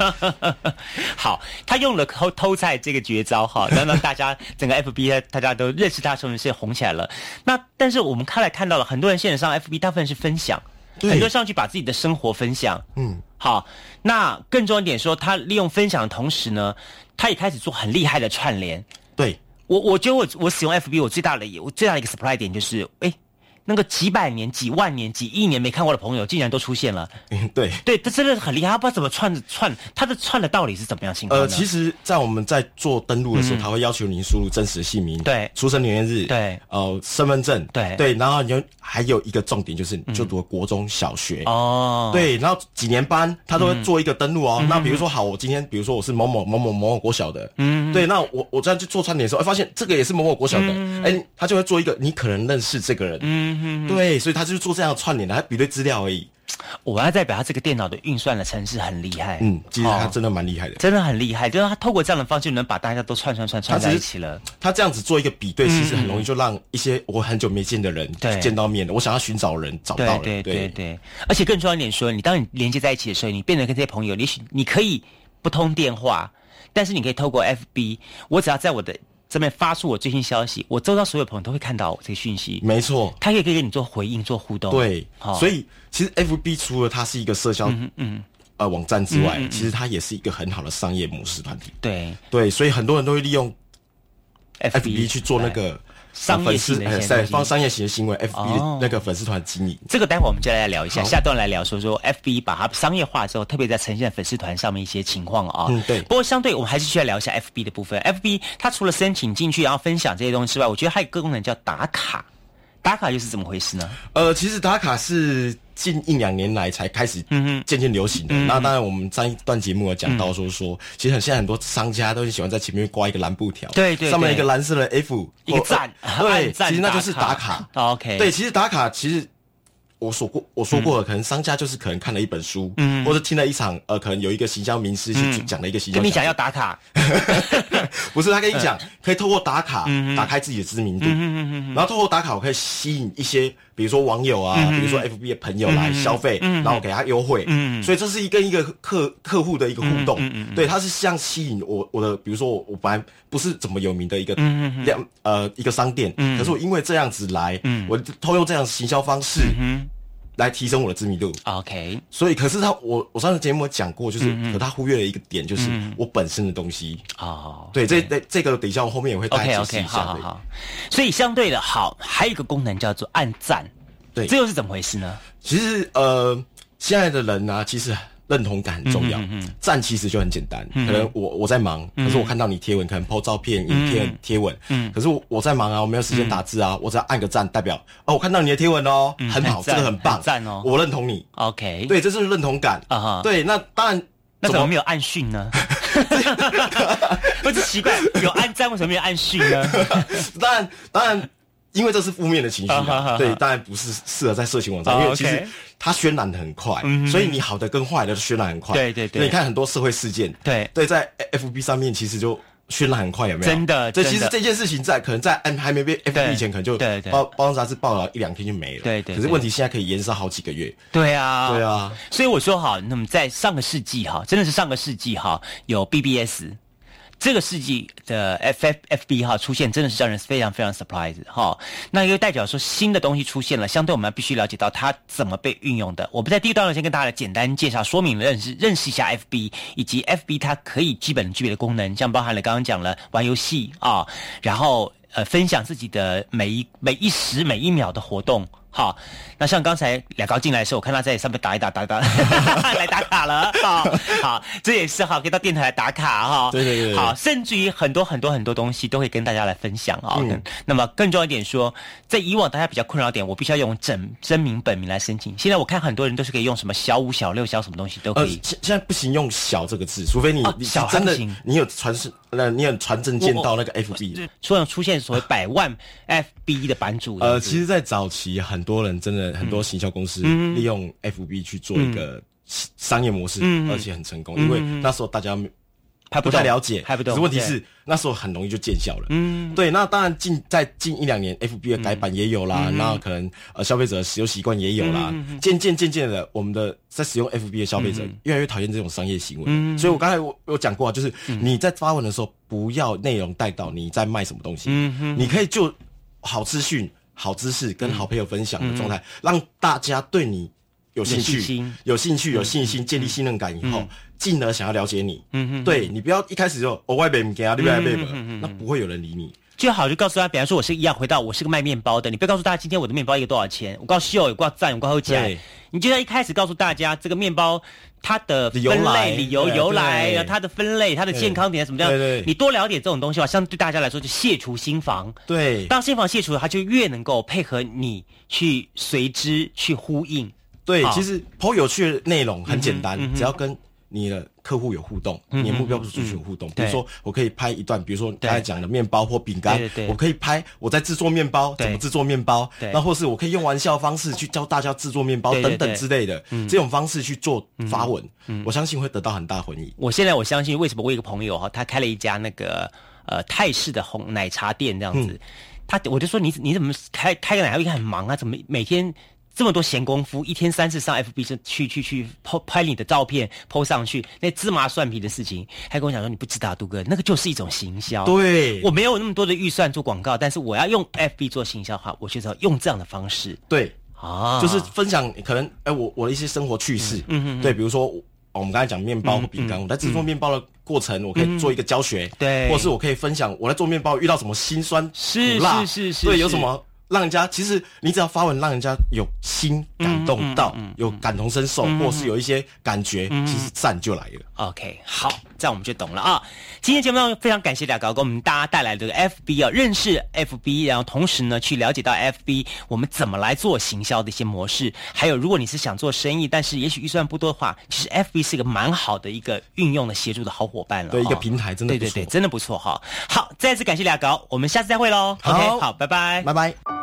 (laughs) 好，他用了偷偷菜这个绝招哈，让让大家 (laughs) 整个 F B 大家都认识他，从是红起来了。那但是我们看来看到了很多人现在上 F B，大部分是分享，很多上去把自己的生活分享，嗯，好，那更重要一点说，他利用分享的同时呢，他也开始做很厉害的串联，对。我我觉得我我使用 FB 我最大的我最大的一个 surprise 点就是，哎。那个几百年、几万年、几亿年没看过的朋友，竟然都出现了。嗯，对，对，他真的是很厉害，他不知道怎么串串，他的串的道理是怎么样情况？呃，其实，在我们在做登录的时候，他会要求您输入真实姓名，对，出生年月日，对，呃，身份证，对，对，然后你还有一个重点就是就读国中小学。哦，对，然后几年班他都会做一个登录哦。那比如说，好，我今天比如说我是某某某某某某国小的，嗯，对，那我我这样去做串联的时候，哎，发现这个也是某某国小的，哎，他就会做一个你可能认识这个人，嗯，对，所以他。就是做这样的串联的，他比对资料而已。我要代表他这个电脑的运算的程式很厉害。嗯，其实他真的蛮厉害的，真的很厉害。就是他透过这样的方式，能把大家都串串串串在一起了。他这样子做一个比对，其实很容易就让一些我很久没见的人见到面了。我想要寻找人，找到了。对对对。而且更重要一点说，你当你连接在一起的时候，你变得跟这些朋友，也许你可以不通电话，但是你可以透过 FB，我只要在我的。这边发出我最新消息，我周遭所有朋友都会看到我这个讯息。没错，他也可以跟你做回应、做互动。对，所以其实 F B 除了它是一个社交嗯呃网站之外，其实它也是一个很好的商业模式团体。对对，所以很多人都会利用 F B 去做那个。商业型的在放商业型的行为，F B 那个粉丝团经营，这个待会我们就来聊一下。下段来聊说说 F B 把它商业化之后，特别在呈现粉丝团上面一些情况啊。嗯，对。不过相对我们还是需要聊一下 F B 的部分。F B 它除了申请进去然后分享这些东西之外，我觉得还有个功能叫打卡。打卡又是怎么回事呢？呃，其实打卡是近一两年来才开始渐渐流行的。那当然，我们上一段节目有讲到说说，其实很现在很多商家都很喜欢在前面挂一个蓝布条，对对，上面一个蓝色的 F，一个赞，对，其实那就是打卡。OK，对，其实打卡其实。我说过，我说过了，可能商家就是可能看了一本书，嗯，或者听了一场，呃，可能有一个行销名师去讲了一个行销，跟你讲要打卡，(laughs) 不是他跟你讲，(laughs) 可以透过打卡打开自己的知名度，然后透过打卡，我可以吸引一些，比如说网友啊，比如说 FB 的朋友来消费，然后给他优惠，所以这是一跟一个客客户的一个互动，对，他是像吸引我我的，比如说我我本来不是怎么有名的一个量呃一个商店，可是我因为这样子来，我偷用这样行销方式。来提升我的知名度。OK，所以可是他，我我上次节目讲过，就是、可他忽略了一个点，就是我本身的东西。哦，对，这这这个等一下我后面也会大家 OK 解释 OK，一下。好好好。所以相对的，好，还有一个功能叫做按赞。对，这又是怎么回事呢？其实呃，现在的人呢、啊，其实。认同感很重要，赞其实就很简单。可能我我在忙，可是我看到你贴文，可能 po 照片、影片、贴文，嗯可是我我在忙啊，我没有时间打字啊，我只要按个赞，代表哦，我看到你的贴文哦，很好，这个很棒，赞哦，我认同你。OK，对，这是认同感啊。对，那当然，那怎么没有按讯呢？(laughs) 不是奇怪，有按赞为什么没有按讯呢？(laughs) 当然，当然。因为这是负面的情绪啊，对，当然不是适合在色情网站，因为其实它渲染的很快，所以你好的跟坏的都渲染很快。对对对，你看很多社会事件，对对，在 FB 上面其实就渲染很快，有没有？真的，这其实这件事情在可能在 M 还没被 FB 以前，可能就对对包包装杂志报了一两天就没了。对对。可是问题现在可以延烧好几个月。对啊，对啊。所以我说哈，那么在上个世纪哈，真的是上个世纪哈，有 BBS。这个世纪的 F F F B 哈出现，真的是让人非常非常 surprise 哈。那又代表说新的东西出现了，相对我们必须了解到它怎么被运用的。我们在第一段呢，先跟大家简单介绍、说明认识认识一下 F B 以及 F B 它可以基本具备的功能，像包含了刚刚讲了玩游戏啊，然后呃分享自己的每一每一时每一秒的活动。好，那像刚才两高进来的时候，我看他在上面打一打打一打，(laughs) 来打卡了。好，好，这也是哈，可以到电台来打卡哈。对对对。好，甚至于很多很多很多东西都会跟大家来分享啊。嗯。那么更重要一点说，在以往大家比较困扰点，我必须要用真真名本名来申请。现在我看很多人都是可以用什么小五、小六、小什么东西都可以。呃，现现在不行用小这个字，除非你、哦、你真的你有传是呃你很传证见到那个 FB，突然出现所谓百万 FB 的版主。呃，其实，在早期很。很多人真的很多行销公司利用 FB 去做一个商业模式，而且很成功。因为那时候大家还不太了解，还不懂。可是问题是那时候很容易就见效了。嗯，对。那当然近在近一两年，FB 的改版也有啦。那可能呃消费者使用习惯也有啦。渐渐渐渐的，我们的在使用 FB 的消费者越来越讨厌这种商业行为。所以我刚才我有讲过，就是你在发文的时候，不要内容带到你在卖什么东西。嗯你可以就好资讯。好知识跟好朋友分享的状态，嗯、让大家对你有兴趣、有兴趣、有信心，建立信任感以后，进而想要了解你。嗯嗯，对你不要一开始就哦外边给啊，你外边那不会有人理你。最好就告诉他，比方说我是一样回到我是个卖面包的，你不要告诉大家今天我的面包一个多少钱，我告诉秀，我告诉赞，我告诉讲，你就要一开始告诉大家这个面包它的分类、理由、由来，它的分类、它的健康点什么样，对对你多了解这种东西的话，相对大家来说就卸除心防。对，当心防卸除了，它就越能够配合你去随之去呼应。对，其实颇有趣的内容很简单，只要跟你的客户有互动，你的目标族群有互动。比如说，我可以拍一段，比如说刚才讲的面包或饼干，我可以拍我在制作面包，怎么制作面包，那或是我可以用玩笑方式去教大家制作面包等等之类的，这种方式去做发文，我相信会得到很大回应。我现在我相信，为什么我一个朋友哈，他开了一家那个呃泰式的红奶茶店这样子，他我就说你你怎么开开个奶茶店很忙啊？怎么每天？这么多闲工夫，一天三次上 FB 是去去去拍拍你的照片，po 上去那芝麻蒜皮的事情，还跟我讲说你不知道，杜哥，那个就是一种行销。对，我没有那么多的预算做广告，但是我要用 FB 做行销的话，我就是要用这样的方式。对，啊，就是分享可能哎、欸、我我的一些生活趣事，嗯嗯，对，比如说我们刚才讲面包和饼干，嗯嗯、我在制作面包的过程，我可以做一个教学，对，或者是我可以分享我在做面包遇到什么辛酸是苦辣，是是是，对，有什么。让人家其实你只要发文，让人家有心感动到，有感同身受，或是有一些感觉，其实赞就来了。OK，好，这样我们就懂了啊。今天节目中非常感谢俩高给我们大家带来的 FB 啊，认识 FB，然后同时呢去了解到 FB 我们怎么来做行销的一些模式，还有如果你是想做生意，但是也许预算不多的话，其实 FB 是一个蛮好的一个运用的协助的好伙伴了。对，一个平台真的对对对，真的不错哈。好，再次感谢俩高，我们下次再会喽。OK，好，拜拜，拜拜。